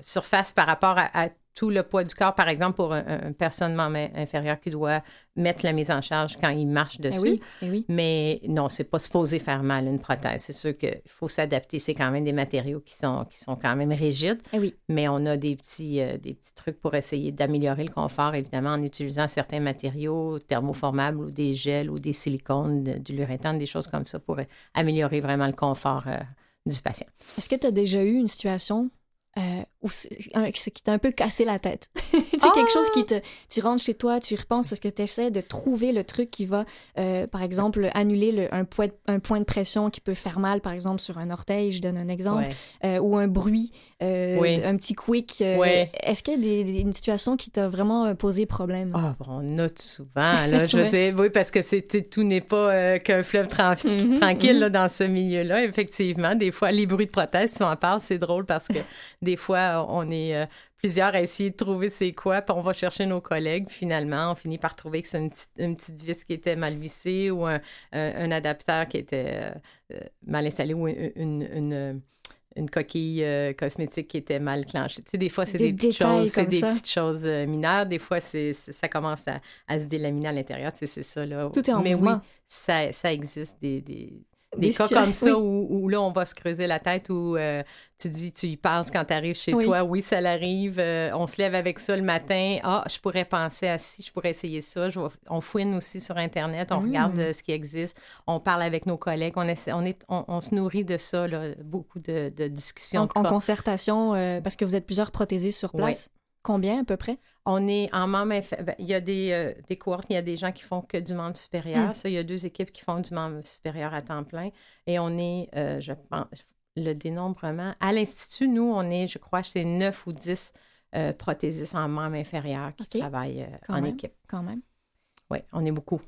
G: surface par rapport à, tout le poids du corps, par exemple, pour une personne membre inférieure qui doit mettre la mise en charge quand il marche
B: Eh
G: dessus.
B: oui, eh oui.
G: Mais non, c'est pas supposé faire mal une prothèse. C'est sûr qu'il faut s'adapter. C'est quand même des matériaux qui sont, qui sont quand même rigides.
B: Eh oui.
G: Mais on a des petits, euh, des petits trucs pour essayer d'améliorer le confort, évidemment, en utilisant certains matériaux thermoformables ou des gels ou des silicones, de- du luréthane, des choses comme ça pour euh, améliorer vraiment le confort euh, du patient.
B: Est-ce que tu as déjà eu une situation euh, c'est- un- ce qui t'a un peu cassé la tête? [laughs] tu sais, quelque chose qui te... Tu rentres chez toi, tu y repenses parce que tu essaies de trouver le truc qui va, euh, par exemple, annuler le- un, point, un point de pression qui peut faire mal, par exemple, sur un orteil, je donne un exemple,
G: Ouais.
B: euh, ou un bruit,
G: Oui.
B: un petit quick.
G: Ouais.
B: Est-ce qu'il y a des, des- une situation qui t'a vraiment posé problème?
G: Ah, bon, on note souvent, là, je
B: Ouais.
G: oui, parce que c'est, tout n'est pas qu'un fleuve [laughs]
B: Mhm,
G: tranquille
B: mhm.
G: là, dans ce milieu-là. Effectivement, des fois, les bruits de prothèse, si on en parle, c'est drôle parce que [laughs] des fois, on est euh, plusieurs à essayer de trouver c'est quoi, puis on va chercher nos collègues, puis finalement, on finit par trouver que c'est une petite, une petite vis qui était mal vissée ou un, un- un adaptateur qui était euh, euh, mal installé ou une... une- une- une coquille euh, cosmétique qui était mal clenchée. Tu sais, des fois, c'est
B: Des
G: des, petites choses, c'est des
B: ça.
G: petites choses mineures. Des fois, c'est, c'est- ça commence à, à se délaminer à l'intérieur. Tu sais, c'est ça, là.
B: Tout est en
G: Mais
B: mouvement.
G: oui, ça, ça existe des, des,
B: Des
G: des cas comme ça
B: oui.
G: où, où là, on va se creuser la tête, où euh, tu dis, tu y penses quand tu arrives chez
B: Oui.
G: toi. Oui, ça l'arrive. euh, on se lève avec ça le matin. Ah, je pourrais penser à ci, je pourrais essayer ça. Je vais- on fouine aussi sur Internet, on regarde euh, ce qui existe. On parle avec nos collègues. On, essaie, on, est, on, on se nourrit de ça, là, beaucoup de, de discussions.
B: En,
G: de
B: en concertation, euh, parce que vous êtes plusieurs prothésistes sur place? Combien à peu près?
G: On est en membre ben, il y a des, euh, des cohortes, il y a des gens qui font que du membre supérieur.
B: Mm.
G: Ça, il y a deux équipes qui font du membre supérieur à temps plein. Et on est, euh, je pense, le dénombrement. À l'Institut, nous, on est, je crois, c'est 9 ou 10 euh, prothésistes en membre inférieur qui travaillent en
B: même.
G: équipe.
B: Quand même.
G: Oui, on est beaucoup.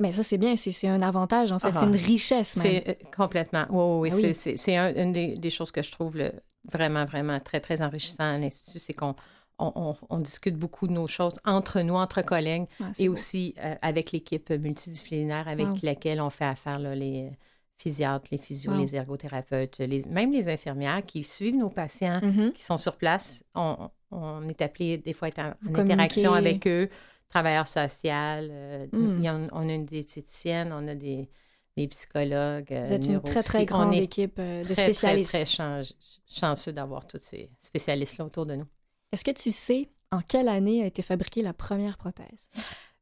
B: Mais ça, c'est bien, c'est c'est un avantage, en fait.
G: Ah.
B: c'est une richesse, même.
G: C'est complètement. Oui, oui, oui.
B: Ah oui.
G: C'est- C'est c'est un- une des, des choses que je trouve le- vraiment, vraiment très, très enrichissant à l'Institut. C'est qu'on on, on- on discute beaucoup de nos choses entre nous, entre collègues.
B: Ah,
G: Et
B: beau.
G: aussi euh, avec l'équipe multidisciplinaire avec
B: Wow.
G: laquelle on fait affaire, là, les physiatres, les physios,
B: Wow.
G: les ergothérapeutes, les, même les infirmières qui suivent nos patients,
B: Mhm.
G: qui sont sur place. On, on est appelé des fois à être en, interaction avec eux, travailleurs sociaux. euh,
B: Mm.
G: on a une diététicienne, on a des, des psychologues. euh,
B: Vous êtes une très, très grande équipe de
G: très, très,
B: spécialistes.
G: très chan- chanceux d'avoir tous ces spécialistes-là autour de nous.
B: Est-ce que tu sais en quelle année a été fabriquée la première prothèse?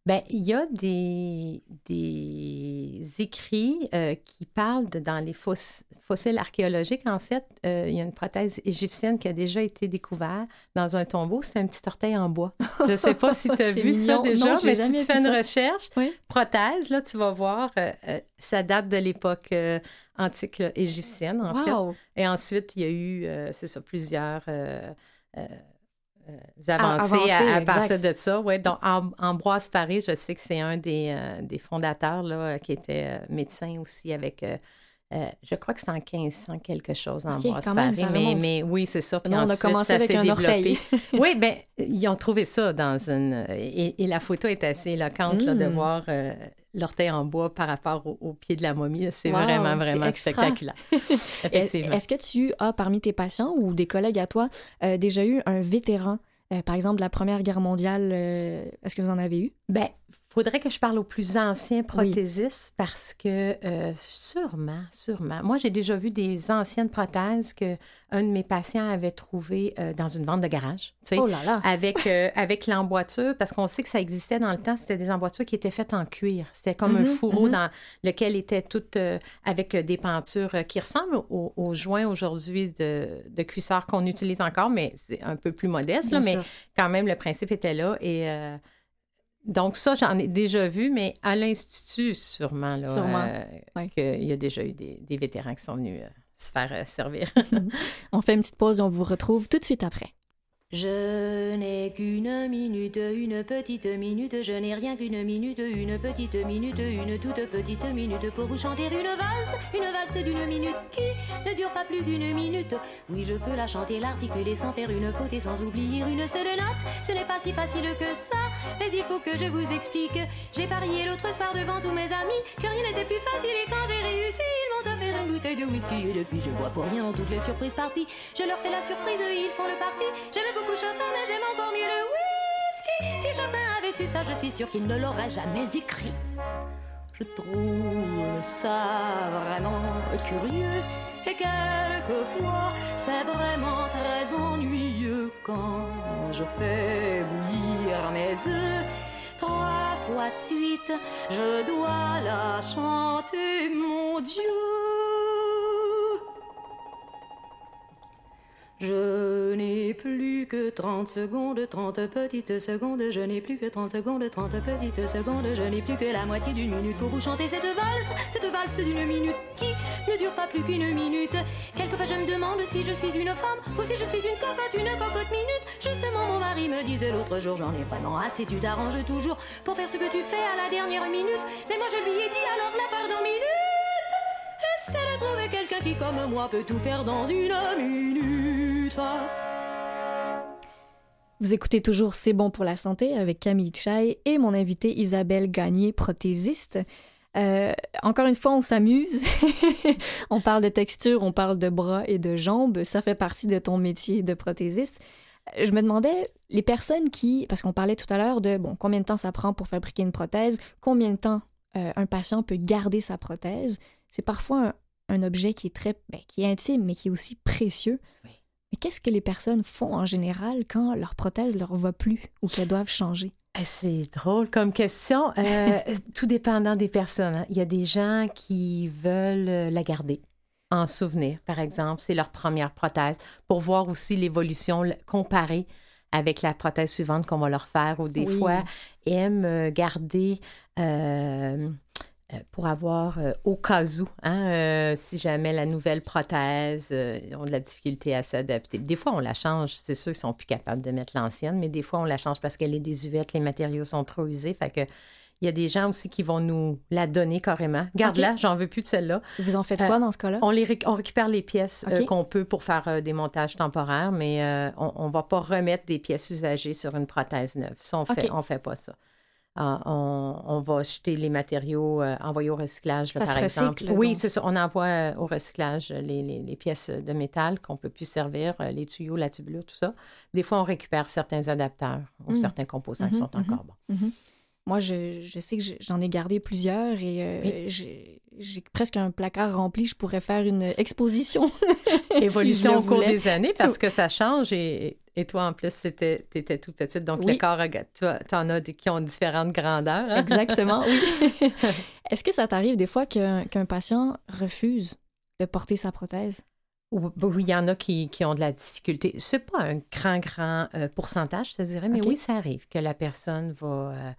G: Ben, il y a des, des écrits euh, qui parlent de, dans les foss- fossiles archéologiques. En fait, euh, il y a une prothèse égyptienne qui a déjà été découverte dans un tombeau. C'est un petit orteil en bois. Je ne sais pas si tu as [laughs] vu ça déjà,
B: Non,
G: mais si tu fais une
B: ça.
G: recherche,
B: Oui.
G: prothèse, là, tu vas voir, euh, ça date de l'époque antique là, égyptienne, en fait. Et ensuite, il y a eu, c'est ça, plusieurs euh, euh, euh,
B: Ah,
G: avancées
B: avancées,
G: à, à partir de ça. Ouais, donc, Am- Ambroise Paré, je sais que c'est un des, euh, des fondateurs là, qui était euh, médecin aussi avec. euh, euh, je crois que c'est en 1500 quelque chose,
B: même,
G: Paré.
B: ça
G: mais, oui, c'est ça. Puis
B: Nous, on a
G: ensuite,
B: commencé
G: ça
B: avec un
G: développé. [laughs] oui, bien, ils ont trouvé ça dans une. Et, et la photo est assez éloquente là, de
B: Mm.
G: voir euh, l'orteil en bois par rapport au, au pied de la momie. C'est
B: Wow,
G: vraiment, vraiment spectaculaire. [laughs] Effectivement.
B: Est-ce que tu as, parmi tes patients ou des collègues à toi, euh, déjà eu un vétéran, euh, par exemple de la Première Guerre mondiale? euh, Est-ce que vous en avez eu?
G: Ben, faudrait que je parle aux plus anciens prothésistes parce que euh, sûrement, sûrement. Moi, j'ai déjà vu des anciennes prothèses que un de mes patients avait trouvées euh, dans une vente de garage, tu sais,
B: Oh là là!
G: avec, euh, [laughs] avec l'emboîture, parce qu'on sait que ça existait dans le temps, c'était des emboîtures qui étaient faites en cuir. C'était comme un
B: Mhm,
G: fourreau
B: mhm.
G: dans lequel était tout euh, avec des pentures euh, qui ressemblent aux, aux joints aujourd'hui de, de cuissard qu'on utilise encore, mais c'est un peu plus modeste, là,
B: Bien
G: mais
B: sûr.
G: quand même, le principe était là. Et euh, donc, ça, j'en ai déjà vu, mais à l'Institut, sûrement, là,
B: Sûrement,
G: euh,
B: ouais.
G: qu'il y a déjà eu des, des vétérans qui sont venus euh, se faire euh, servir. [laughs]
B: On fait une petite pause et on vous retrouve tout de suite après.
H: Je n'ai qu'une minute, une petite minute, je n'ai rien qu'une minute, une petite minute, une toute petite minute pour vous chanter une valse, une valse d'une minute qui ne dure pas plus qu'une minute. Oui, je peux la chanter, l'articuler sans faire une faute et sans oublier une seule note. Ce n'est pas si facile que ça, mais il faut que je vous explique. J'ai parié l'autre soir devant tous mes amis que rien n'était plus facile et quand j'ai réussi, ils m'ont offert une bouteille de whisky et depuis je bois pour rien toutes les surprises parties. Je leur fais la surprise, ils font le parti. Beaucoup Chopin, mais j'aime encore mieux le whisky. Si Chopin avait su ça, je suis sûre qu'il ne l'aurait jamais écrit. Je trouve ça vraiment curieux et quelquefois c'est vraiment très ennuyeux quand je fais bouillir mes œufs. Trois fois de suite, je dois la chanter, mon Dieu. Je n'ai plus que 30 secondes, 30 petites secondes, je n'ai plus que 30 secondes, 30 petites secondes, je n'ai plus que la moitié d'une minute pour vous chanter cette valse, cette valse d'une minute qui ne dure pas plus qu'une minute. Quelquefois je me demande si je suis une femme ou si je suis une cocotte, une cocotte minute. Justement, mon mari me disait l'autre jour, j'en ai vraiment assez, tu t'arranges toujours pour faire ce que tu fais à la dernière minute. Mais moi je lui ai dit alors la part dans minute.
B: Vous écoutez toujours C'est bon pour la santé avec Camille Chai et mon invité Isabelle Gagné, prothésiste. Euh, encore une fois, on s'amuse. [laughs] on parle de texture, on parle de bras et de jambes. Ça fait partie de ton métier de prothésiste. Je me demandais, les personnes qui, parce qu'on parlait tout à l'heure de, bon, combien de temps ça prend pour fabriquer une prothèse, combien de temps euh, un patient peut garder sa prothèse, c'est parfois un, un, objet qui est très, ben, qui est intime, mais qui est aussi précieux.
G: Oui.
B: Mais qu'est-ce que les personnes font en général quand leur prothèse leur va plus ou qu'elles doivent changer?
G: C'est drôle comme question. Euh, [laughs] tout dépendant des personnes. Hein. Il y a des gens qui veulent la garder en souvenir, par exemple. C'est leur première prothèse pour voir aussi l'évolution comparée avec la prothèse suivante qu'on va leur faire ou des
B: Oui.
G: fois aiment garder euh, euh, pour avoir euh, au cas où, hein, euh, si jamais la nouvelle prothèse euh, ont de la difficulté à s'adapter. Des fois, on la change. C'est sûr qu'ils sont plus capables de mettre l'ancienne, mais des fois, on la change parce qu'elle est désuète, les matériaux sont trop usés. Fait que il y a des gens aussi qui vont nous la donner carrément. Garde-la, j'en veux plus de celle-là.
B: Vous en faites
G: Euh,
B: quoi dans ce cas-là?
G: On, les réc- on récupère les pièces euh, qu'on peut pour faire euh, des montages temporaires, mais euh, on ne va pas remettre des pièces usagées sur une prothèse neuve. Ça, on fait, on fait pas ça. On, on va jeter les matériaux, euh, envoyer au recyclage, là,
B: Ça
G: par
B: se
G: exemple.
B: recycle,
G: oui, c'est ça. On envoie euh, au recyclage les, les- les pièces de métal qu'on peut plus servir, euh, les tuyaux, la tubulure, tout ça. Des fois, on récupère certains adapteurs ou
B: Mm.
G: certains composants qui
B: Mhm,
G: sont encore bons.
B: Moi, je, je sais que je- j'en ai gardé plusieurs et euh, j'ai j'ai presque un placard rempli. Je pourrais faire une exposition. [laughs]
G: Évolution
B: Si
G: au cours des années parce que ça change et, et toi, en plus, tu étais tout petite. Donc,
B: Oui.
G: le corps, tu en as des, qui ont différentes grandeurs. hein?
B: Exactement, oui. [laughs] Est-ce que ça t'arrive des fois qu'un patient refuse de porter sa prothèse?
G: Ou- Oui, il y en a qui, qui ont de la difficulté. C'est pas un grand, grand euh, pourcentage, je te dirais, mais oui, ça arrive que la personne va euh,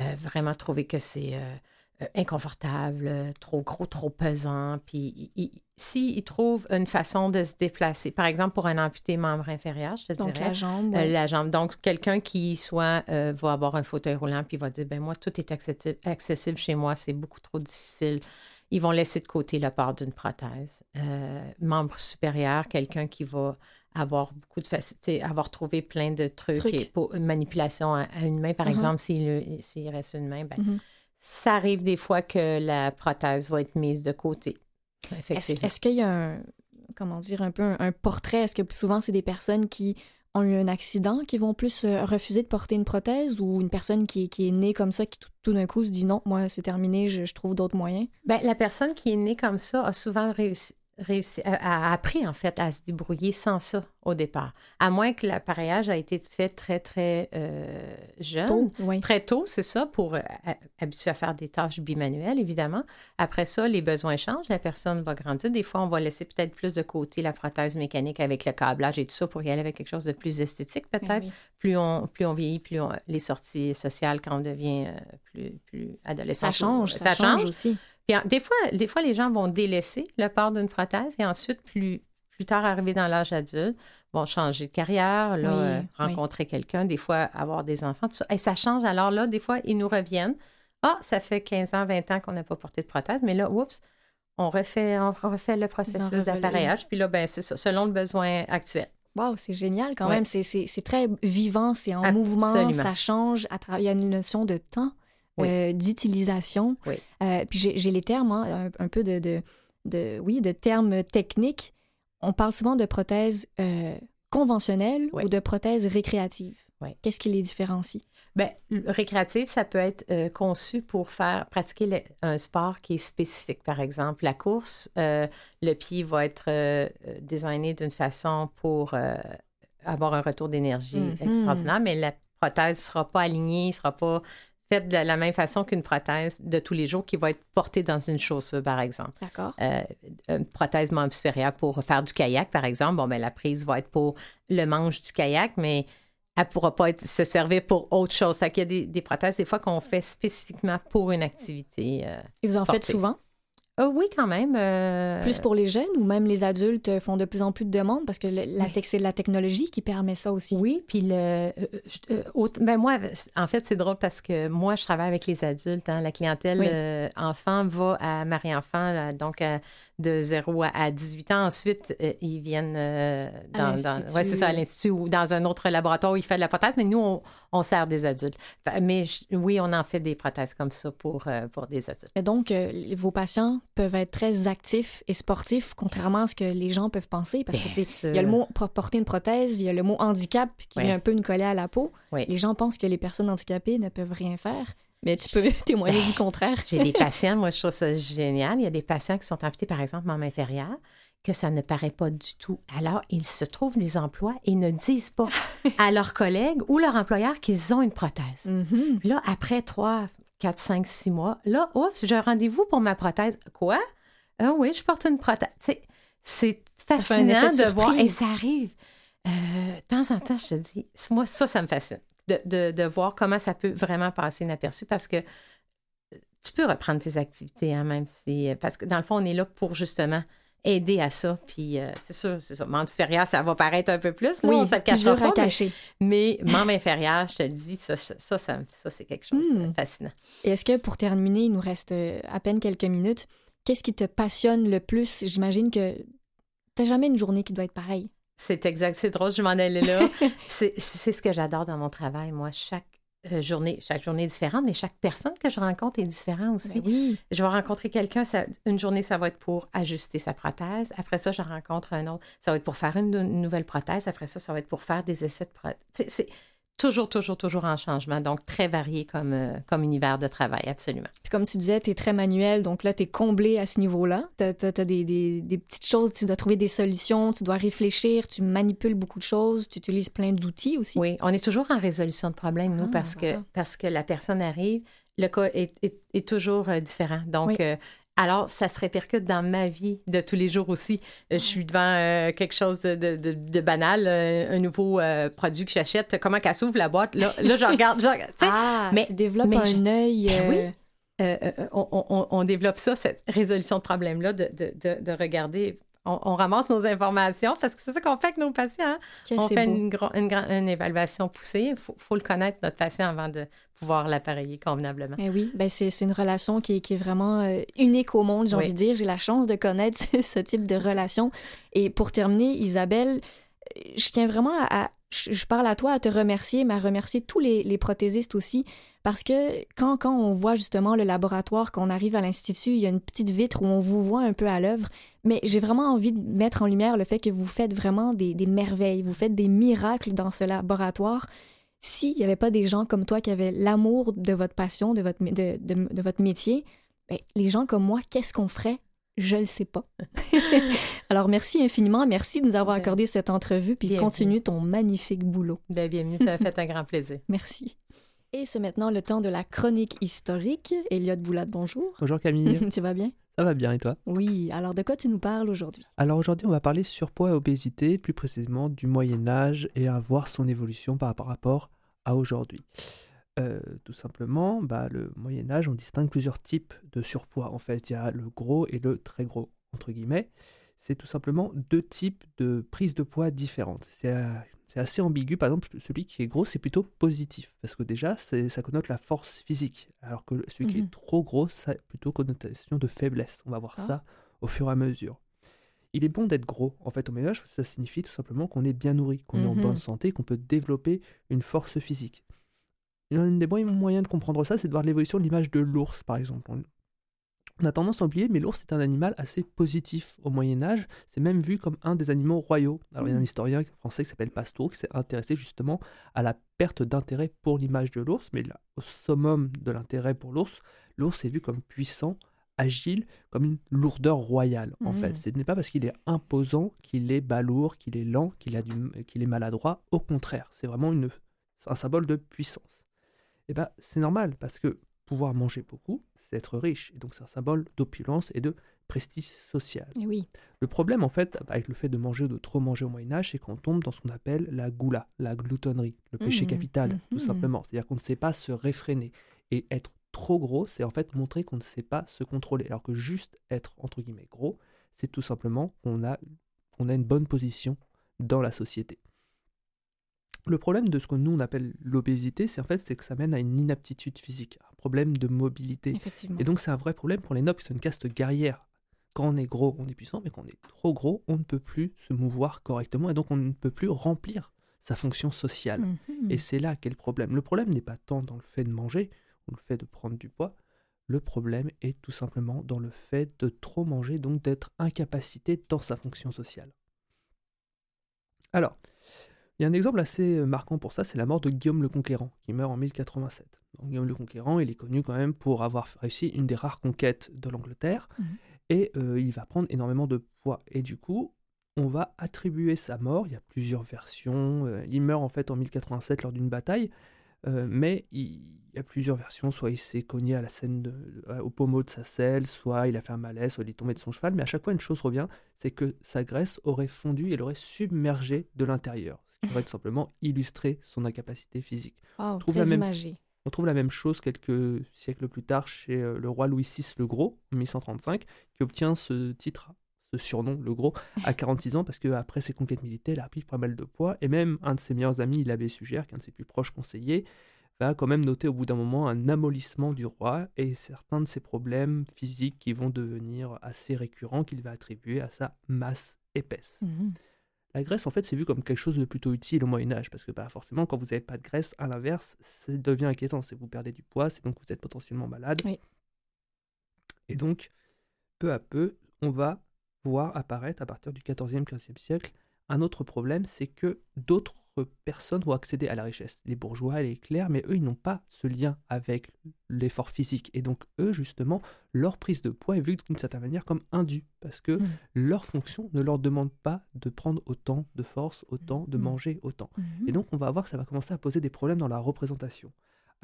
G: euh, vraiment trouver que c'est euh, euh, inconfortable, trop gros, trop pesant. Puis, il- il- s'il trouve une façon de se déplacer, par exemple, pour un amputé membre inférieur, je te
B: Donc,
G: dirais,
B: la jambe.
G: Euh,
B: ouais.
G: la jambe. Donc, quelqu'un qui soit va avoir un fauteuil roulant puis va dire ben moi tout est accessible, accessible chez moi, c'est beaucoup trop difficile. Ils vont laisser de côté la part d'une prothèse. Euh, membre supérieur, quelqu'un qui va avoir beaucoup de facilité, avoir trouvé plein de trucs, et pour une manipulation à, à une main, par
B: Mhm.
G: exemple, s'il s'il reste une main, ben,
B: Mhm.
G: ça arrive des fois que la prothèse va être mise de côté.
B: Est-ce est-ce qu'il y a un, comment dire, un peu un, un portrait? Est-ce que souvent, c'est des personnes qui ont eu un accident qui vont plus euh, refuser de porter une prothèse ou une personne qui, est- qui est née comme ça qui tout, tout d'un coup se dit non, moi, c'est terminé, je, je trouve d'autres moyens?
G: Ben, la personne qui est née comme ça a souvent réussi, réussi a, a appris en fait à se débrouiller sans ça au départ. À moins que l'appareillage a été fait très, très euh, jeune.
B: Tôt, oui.
G: Très tôt, c'est ça, pour euh, habituer à faire des tâches bimanuelles, évidemment. Après ça, les besoins changent, la personne va grandir. Des fois, on va laisser peut-être plus de côté la prothèse mécanique avec le câblage et tout ça pour y aller avec quelque chose de plus esthétique, peut-être.
B: Ben oui.
G: Plus, on, plus on vieillit, plus on- les sorties sociales, quand on devient euh, plus, plus adolescent.
B: Ça change, ça, change aussi.
G: Puis, des, fois, des fois, les gens vont délaisser le port d'une prothèse et ensuite, plus, plus tard arrivé dans l'âge adulte, vont changer de carrière, là,
B: Oui,
G: euh,
B: oui.
G: rencontrer quelqu'un, des fois avoir des enfants, tout ça. Et ça change. Alors là, des fois, ils nous reviennent. Ah, ça fait 15 ans, 20 ans qu'on n'a pas porté de prothèse, mais là, oups, on refait, on refait le processus d'appareillage. Puis là, ben, c'est ça, selon le besoin actuel.
B: Wow, c'est génial quand
G: Ouais.
B: même. C'est très vivant, c'est en
G: Absolument.
B: mouvement, ça change. À travers, il y a une notion de temps,
G: Oui.
B: euh, d'utilisation.
G: Oui.
B: Euh, puis j'ai les termes, hein, un, un peu de, de, de, oui, de termes techniques, on parle souvent de prothèses euh, conventionnelles
G: Oui.
B: ou de prothèses récréatives.
G: Oui.
B: Qu'est-ce qui les différencie?
G: Le récréatif, ça peut être euh, conçu pour faire pratiquer le- un sport qui est spécifique. Par exemple, la course, euh, le pied va être euh, designé d'une façon pour avoir un retour d'énergie
B: Mhm.
G: extraordinaire, mais la prothèse ne sera pas alignée, ne sera pas faite de la même façon qu'une prothèse de tous les jours qui va être portée dans une chaussure, par exemple.
B: D'accord.
G: Euh, une prothèse membre supérieur pour faire du kayak, par exemple. Bon, ben, la prise va être pour le manche du kayak, mais elle ne pourra pas être, se servir pour autre chose. Fait qu'il y a des, des prothèses, des fois, qu'on fait spécifiquement pour une activité. euh,
B: Et vous en faites souvent?
G: Euh, oui, quand même. euh,
B: Plus pour les jeunes ou même les adultes font de plus en plus de demandes parce que le- la
G: Oui.
B: c'est la technologie qui permet ça aussi.
G: Oui, puis le, euh, je- euh, autre- ben moi, en fait, c'est drôle parce que moi, je travaille avec les adultes. hein. la clientèle
B: Oui.
G: euh, enfant va à Marie-Enfant, donc à- de 0 à, à 18 ans. Ensuite, euh, ils viennent euh, dans, ouais, c'est ça, à l'Institut ou dans un autre laboratoire où ils font de la prothèse, mais nous, on, on sert des adultes. Mais je- oui, on en fait des prothèses comme ça pour, euh, pour des adultes.
B: Et donc, vos patients peuvent être très actifs et sportifs, contrairement à ce que les gens peuvent penser, parce que
G: Bien
B: c'est
G: sûr.
B: il y a le mot porter une prothèse, il y a le mot handicap qui
G: Oui.
B: vient un peu nous coller à la peau. Les gens pensent que les personnes handicapées ne peuvent rien faire, mais tu peux [laughs] témoigner du contraire.
G: J'ai des [laughs] patients, moi, je trouve ça génial. Il y a des patients qui sont amputés, par exemple, membre inférieur, que ça ne paraît pas du tout. Alors, ils se trouvent des emplois et ne disent pas [laughs] à leurs collègues ou leur employeur qu'ils ont une prothèse.
B: Mhm.
G: Puis là, après trois, quatre, cinq, six mois, là, oups, j'ai un rendez-vous pour ma prothèse. Quoi? Ah oui, je porte une prothèse. C'est fascinant
B: de
G: de voir.
B: surprise.
G: Et ça arrive. Euh, de temps en temps, je te dis, moi, ça, ça me fascine. De, de, de voir comment ça peut vraiment passer inaperçu parce que tu peux reprendre tes activités, hein, même si. Parce que dans le fond, on est là pour justement aider à ça. Puis euh, c'est sûr, c'est ça. Membre supérieur, ça va paraître un peu plus. Là,
B: Oui,
G: on se le
B: à
G: pas. mais-
B: cacher.
G: Mais, membre inférieur, je te le dis, ça, ça, ça, ça, c'est quelque chose de
B: Hmm.
G: fascinant.
B: Et est-ce que pour terminer, il nous reste euh, à peine quelques minutes, qu'est-ce qui te passionne le plus? J'imagine que t'as jamais une journée qui doit être pareille.
G: C'est exact, c'est drôle, je m'en allais là. [laughs] c'est ce que j'adore dans mon travail, moi. Chaque euh, journée, chaque journée est différente, mais chaque personne que je rencontre est différente aussi.
B: Ben oui.
G: Je vais rencontrer quelqu'un, une journée, ça va être pour ajuster sa prothèse. Après ça, je rencontre un autre, ça va être pour faire une, une nouvelle prothèse. Après ça, ça va être pour faire des essais de prothèse. Toujours, toujours, toujours en changement. Donc, très varié comme, euh, comme univers de travail, absolument.
B: Puis comme tu disais, tu es très manuel, donc là, tu es comblé à ce niveau-là. Tu as, des, des- des petites choses, tu dois trouver des solutions, tu dois réfléchir, tu manipules beaucoup de choses, tu utilises plein d'outils aussi.
G: Oui, on est toujours en résolution de problèmes, nous,
B: Ah,
G: parce, que,
B: voilà.
G: parce que la personne arrive, le cas est, est- est toujours euh, différent. Donc,
B: Oui.
G: euh, alors, ça se répercute dans ma vie de tous les jours aussi. Euh, Je suis devant euh, quelque chose de, de- de- de banal, euh, un nouveau euh, produit que j'achète. Comment qu'elle s'ouvre la boîte? Là, là je regarde. je regarde,
B: Ah,
G: mais-
B: tu développes
G: mais
B: un
G: je-
B: œil.
G: Ben oui. on, on- on développe ça, cette résolution de problème-là, de, de- de- de regarder. On, on ramasse nos informations parce que c'est ça qu'on fait avec nos patients. hein. On fait une, une, une évaluation poussée. Il faut, faut le connaître, notre patient, avant de pouvoir l'appareiller convenablement.
B: Ben oui, ben c'est une relation qui est, qui est vraiment euh, unique au monde, j'ai
G: Oui.
B: envie de dire. J'ai la chance de connaître [laughs] ce type de relation. Et pour terminer, Isabelle, euh, je tiens vraiment à... je, parle à toi à te remercier, mais à remercier tous les, prothésistes aussi, parce que quand, quand on voit justement le laboratoire, qu'on arrive à l'Institut, il y a une petite vitre où on vous voit un peu à l'œuvre, mais j'ai vraiment envie de mettre en lumière le fait que vous faites vraiment des, des merveilles, vous faites des miracles dans ce laboratoire s'il n'y avait pas des gens comme toi qui avaient l'amour de votre passion, de votre, de- de votre métier, ben, les gens comme moi, qu'est-ce qu'on ferait? Je le sais pas. [laughs] Alors, merci infiniment. Merci de nous avoir
G: Ben,
B: accordé cette entrevue, puis
G: bienvenue.
B: continue ton magnifique boulot.
G: Ben, bienvenue, ça a fait un grand plaisir. [laughs]
B: Merci. Et c'est maintenant le temps de la chronique historique. Elliot Boulade, bonjour.
I: Bonjour Camille, [laughs]
B: tu vas bien?
I: ça va bien et toi?
B: Oui. Alors, de quoi tu nous parles aujourd'hui?
I: Alors aujourd'hui on va parler surpoids et obésité, plus précisément du Moyen Âge et à voir son évolution par rapport à aujourd'hui. Euh, tout simplement, bah, le Moyen Âge, on distingue plusieurs types de surpoids. En fait, il y a le gros et le très gros, entre guillemets. C'est tout simplement deux types de prise de poids différentes. C'est euh, c'est assez ambigu. Par exemple, celui qui est gros, c'est plutôt positif. Parce que déjà, ça connote la force physique. Alors que celui qui
B: Mhm.
I: est trop gros, ça a plutôt connotation de faiblesse. On va voir
B: Ah.
I: ça au fur et à mesure. Il est bon d'être gros, en fait, au ménage, parce que ça signifie tout simplement qu'on est bien nourri, qu'on est en
B: Mhm.
I: bonne santé, qu'on peut développer une force physique. Un des bons moyens de comprendre ça, c'est de voir l'évolution de l'image de l'ours, par exemple. On, a tendance à oublier, mais l'ours est un animal assez positif au Moyen Âge. C'est même vu comme un des animaux royaux. Alors il y a un historien français qui s'appelle Pastour qui s'est intéressé justement à la perte d'intérêt pour l'image de l'ours, mais là, au summum de l'intérêt pour l'ours, l'ours est vu comme puissant, agile, comme une lourdeur royale en fait. Ce n'est pas parce qu'il est imposant qu'il est balourd, qu'il est lent, qu'il qu'il est maladroit. Au contraire, c'est vraiment une, un symbole de puissance. Eh bien c'est normal parce que pouvoir manger beaucoup, c'est être riche. Et donc c'est un symbole d'opulence et de prestige social.
B: oui.
I: Le problème, en fait, avec le fait de manger ou de trop manger au Moyen-Âge, c'est qu'on tombe dans ce qu'on appelle la goula, la gloutonnerie, le péché mmh, capital, mmh, tout mmh. simplement. C'est-à-dire qu'on ne sait pas se réfréner. Et être trop gros, c'est en fait montrer qu'on ne sait pas se contrôler. Alors que juste être, entre guillemets, gros, c'est tout simplement qu'on a, on a une bonne position dans la société. Le problème de ce que nous on appelle l'obésité, c'est en fait c'est que ça mène à une inaptitude physique, un problème de mobilité. Et donc c'est un vrai problème pour les nobles qui sont une caste guerrière. Quand on est gros, on est puissant, mais quand on est trop gros, on ne peut plus se mouvoir correctement et donc on ne peut plus remplir sa fonction sociale. Mhm. Et c'est là qu'est le problème. Le problème n'est pas tant dans le fait de manger ou le fait de prendre du poids. Le problème est tout simplement dans le fait de trop manger, donc d'être incapacité dans sa fonction sociale. Alors, il y a un exemple assez euh, marquant pour ça, c'est la mort de Guillaume le Conquérant, qui meurt en 1087. Guillaume le Conquérant, il est connu quand même pour avoir réussi une des rares conquêtes de l'Angleterre, mhm. et euh, il va prendre énormément de poids. Et du coup, on va attribuer sa mort, il y a plusieurs versions, euh, il meurt en fait en 1087 lors d'une bataille, euh, mais il, y a plusieurs versions. Soit il s'est cogné à la scène au pommeau de sa selle, soit il a fait un malaise, soit il est tombé de son cheval. Mais à chaque fois, une chose revient c'est que sa graisse aurait fondu et l'aurait submergé de l'intérieur. Ce aurait tout simplement illustré son incapacité physique.
B: on, trouve la même,
I: on trouve la même chose quelques siècles plus tard chez euh, le roi Louis VI le Gros, en 1135, qui obtient ce titre surnom, le gros, à 46 ans, parce qu'après ses conquêtes militaires, il a pris pas mal de poids, et même un de ses meilleurs amis, l'abbé Sugère, qui est un de ses plus proches conseillers, va quand même noter au bout d'un moment un amollissement du roi et certains de ses problèmes physiques qui vont devenir assez récurrents qu'il va attribuer à sa masse épaisse. Mhm. La graisse, en fait, c'est vu comme quelque chose de plutôt utile au Moyen Âge, parce que bah, forcément, quand vous n'avez pas de graisse, à l'inverse, ça devient inquiétant. C'est vous perdez du poids, c'est donc vous êtes potentiellement malade. Et donc, peu à peu, on va voir apparaître à partir du 14e, 15e siècle un autre problème, c'est que d'autres personnes vont accéder à la richesse. Les bourgeois, les clercs, mais eux, ils n'ont pas ce lien avec l'effort physique. Et donc, eux, justement, leur prise de poids est vue d'une certaine manière comme indue, parce que mmh. leur fonction ne leur demande pas de prendre autant de force, autant, de mmh. manger autant. Mmh. Et donc, on va voir que ça va commencer à poser des problèmes dans la représentation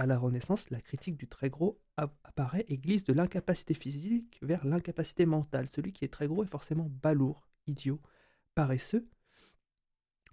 I: à la Renaissance, la critique du très gros apparaît et glisse de l'incapacité physique vers l'incapacité mentale. Celui qui est très gros est forcément balourd, idiot, paresseux.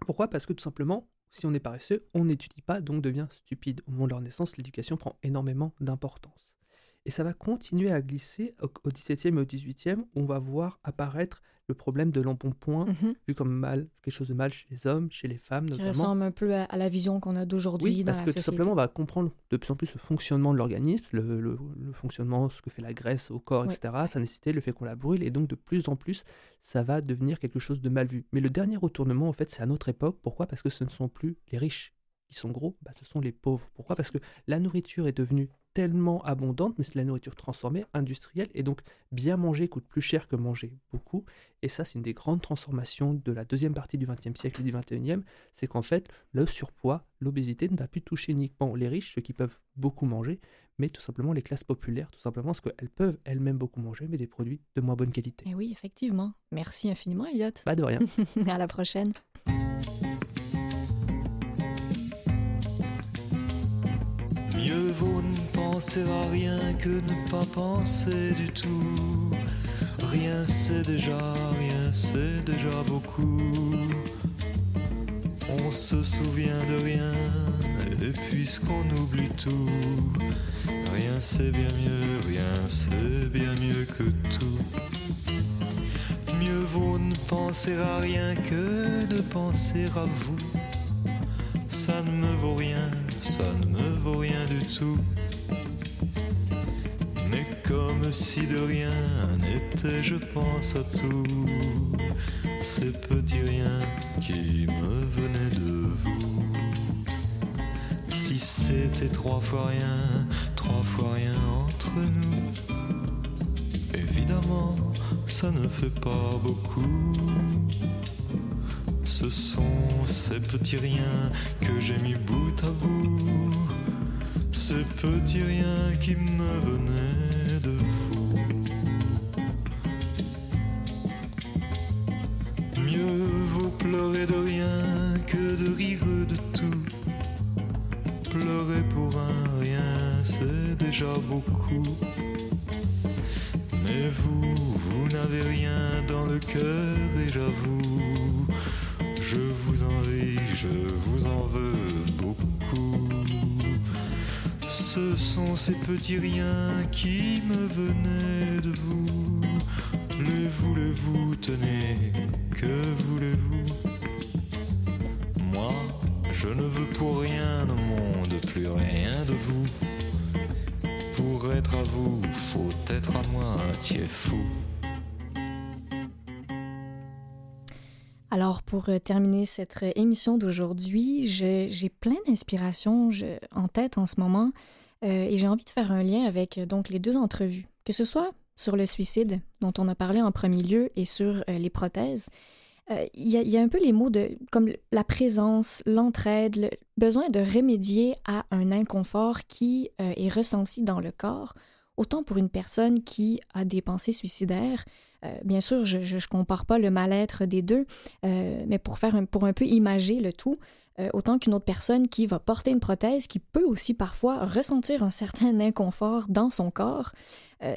I: Pourquoi? Parce que tout simplement, si on est paresseux, on n'étudie pas, donc devient stupide. Au moment de la Renaissance, l'éducation prend énormément d'importance. Et ça va continuer à glisser au, XVIIe et au XVIIIe, où on va voir apparaître le problème de l'embonpoint, mhm. vu comme mal, quelque chose de mal chez les hommes, chez les femmes notamment.
B: Qui ressemble un peu à, la vision qu'on a d'aujourd'hui
I: oui, parce que tout simplement, on va comprendre de plus en plus le fonctionnement de l'organisme, le, fonctionnement, ce que fait la graisse au corps, etc., sa nécessité, le fait qu'on la brûle, et donc de plus en plus, ça va devenir quelque chose de mal vu. Mais le dernier retournement, en fait, c'est à notre époque. Pourquoi? Parce que ce ne sont plus les riches qui sont gros, bah, ce sont les pauvres. Pourquoi? Parce que la nourriture est devenue tellement abondante, mais c'est la nourriture transformée, industrielle, et donc bien manger coûte plus cher que manger beaucoup. Et ça, c'est une des grandes transformations de la deuxième partie du XXe siècle et du XXIe, c'est qu'en fait, le surpoids, l'obésité ne va plus toucher uniquement les riches, ceux qui peuvent beaucoup manger, mais tout simplement les classes populaires, tout simplement parce qu'elles peuvent elles-mêmes beaucoup manger, mais des produits de moins bonne qualité.
B: Et oui, effectivement. Merci infiniment, Elliot.
I: Pas de rien. [laughs]
B: à la prochaine.
J: Mieux vaut ne penser à rien que ne pas penser du tout. Rien c'est déjà, rien c'est déjà beaucoup. On se souvient de rien, et puisqu'on oublie tout, rien c'est bien mieux, rien c'est bien mieux que tout. Mieux vaut ne penser à rien que de penser à vous. Ça ne me vaut rien ça ne me vaut rien du tout. Mais comme si de rien n'était, je pense à tout. Ces petits riens qui me venaient de vous. Si c'était trois fois rien, trois fois rien entre nous. évidemment, ça ne fait pas beaucoup. Ce sont ces petits riens que j'ai mis bout à bout. Ces petits riens qui me venaient de vous. Mieux vaut pleurer de rien que de rire de tout. Pleurer pour un rien, c'est déjà beaucoup. Mais vous, vous n'avez rien dans le cœur et j'avoue, je vous envie, je vous en veux beaucoup. Ce sont ces petits riens qui me venaient de vous. Les voulez-vous, tenez, que voulez-vous? Moi, je ne veux pour rien au monde, plus rien de vous. Pour être à vous, faut être à moi un fou.
B: Alors, pour euh, terminer cette euh, émission d'aujourd'hui, j'ai plein d'inspirations en tête en ce moment et j'ai envie de faire un lien avec euh, donc les deux entrevues, que ce soit sur le suicide dont on a parlé en premier lieu et sur euh, les prothèses. Euh, Il y, a- un peu les mots de comme la présence, l'entraide, le besoin de remédier à un inconfort qui euh, est ressenti dans le corps, autant pour une personne qui a des pensées suicidaires. euh, bien sûr, je ne compare pas le mal-être des deux, euh, mais pour faire un, pour un peu imager le tout, euh, autant qu'une autre personne qui va porter une prothèse qui peut aussi parfois ressentir un certain inconfort dans son corps. Euh,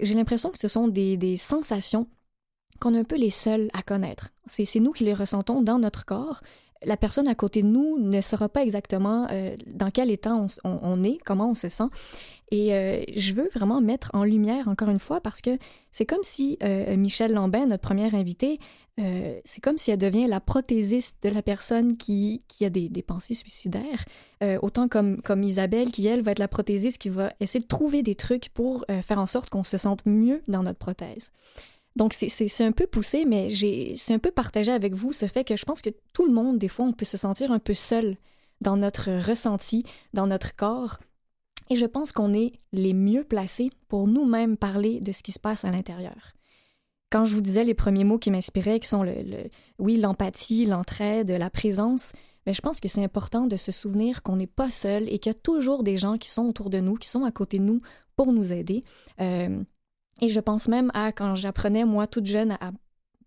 B: J'ai l'impression que ce sont des, des sensations qu'on est un peu les seuls à connaître. C'est nous qui les ressentons dans notre corps. La personne à côté de nous ne saura pas exactement euh, dans quel état on, est, comment on se sent. Et euh, je veux vraiment mettre en lumière, encore une fois, parce que c'est comme si euh, Michel Lambin, notre première invitée, c'est comme si elle devient la prothésiste de la personne qui, a des, pensées suicidaires. Autant comme, comme Isabelle, qui, elle, va être la prothésiste qui va essayer de trouver des trucs pour faire en sorte qu'on se sente mieux dans notre prothèse. Donc, c'est- un peu poussé, mais c'est un peu partagé avec vous ce fait que je pense que tout le monde, des fois, on peut se sentir un peu seul dans notre ressenti, dans notre corps. Et je pense qu'on est les mieux placés pour nous-mêmes parler de ce qui se passe à l'intérieur. Quand je vous disais les premiers mots qui m'inspiraient, qui sont le, le- oui, l'empathie, l'entraide, la présence, mais je pense que c'est important de se souvenir qu'on n'est pas seul et qu'il y a toujours des gens qui sont autour de nous, qui sont à côté de nous pour nous aider. Euh, et je pense même à quand j'apprenais, moi, toute jeune, à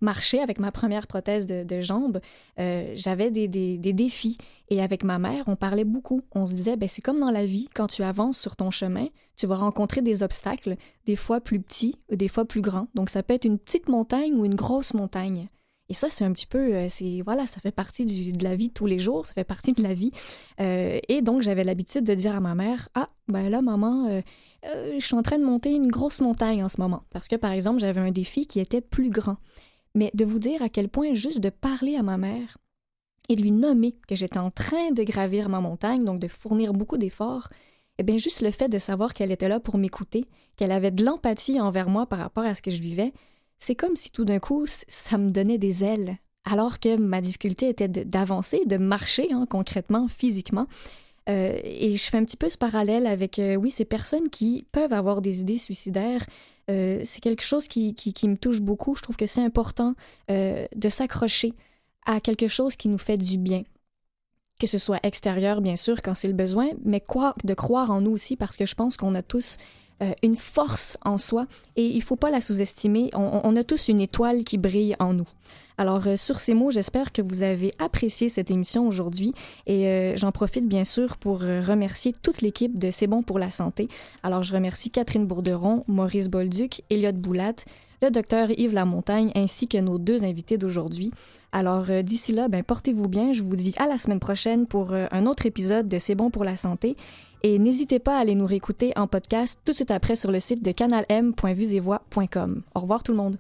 B: marcher avec ma première prothèse de, jambe, euh, j'avais des, des- défis. Et avec ma mère, on parlait beaucoup. On se disait, ben, c'est comme dans la vie, quand tu avances sur ton chemin, tu vas rencontrer des obstacles, des fois plus petits, des fois plus grands. Donc ça peut être une petite montagne ou une grosse montagne. Et ça, c'est un petit peu, euh, voilà, ça fait partie de la vie de tous les jours, ça fait partie de la vie. Euh, et donc, j'avais l'habitude de dire à ma mère, ah, ben là, maman, euh, je suis en train de monter une grosse montagne en ce moment. Parce que, par exemple, j'avais un défi qui était plus grand. Mais de vous dire à quel point juste de parler à ma mère et de lui nommer que j'étais en train de gravir ma montagne, donc de fournir beaucoup d'efforts, eh bien, juste le fait de savoir qu'elle était là pour m'écouter, qu'elle avait de l'empathie envers moi par rapport à ce que je vivais, c'est comme si tout d'un coup, ça me donnait des ailes, alors que ma difficulté était d'avancer, de, marcher hein, concrètement, physiquement. Euh, et je fais un petit peu ce parallèle avec, euh, oui, ces personnes qui peuvent avoir des idées suicidaires. Euh, c'est quelque chose qui, qui, me touche beaucoup. Je trouve que c'est important de s'accrocher à quelque chose qui nous fait du bien. Que ce soit extérieur, bien sûr, quand c'est le besoin, mais croire, de croire en nous aussi, parce que je pense qu'on a tous une force en soi et il faut pas la sous-estimer. On, a tous une étoile qui brille en nous. Alors, euh, sur ces mots, j'espère que vous avez apprécié cette émission aujourd'hui et euh, j'en profite bien sûr pour euh, remercier toute l'équipe de C'est bon pour la santé. Alors, je remercie Catherine Bourderon, Maurice Bolduc, Elliot Boulat, le docteur Yves Lamontagne ainsi que nos deux invités d'aujourd'hui. Alors, euh, d'ici là, ben, portez-vous bien. Je vous dis à la semaine prochaine pour euh, un autre épisode de C'est bon pour la santé. Et n'hésitez pas à aller nous réécouter en podcast tout de suite après sur le site de canalm.vusevoix.com. Au revoir tout le monde.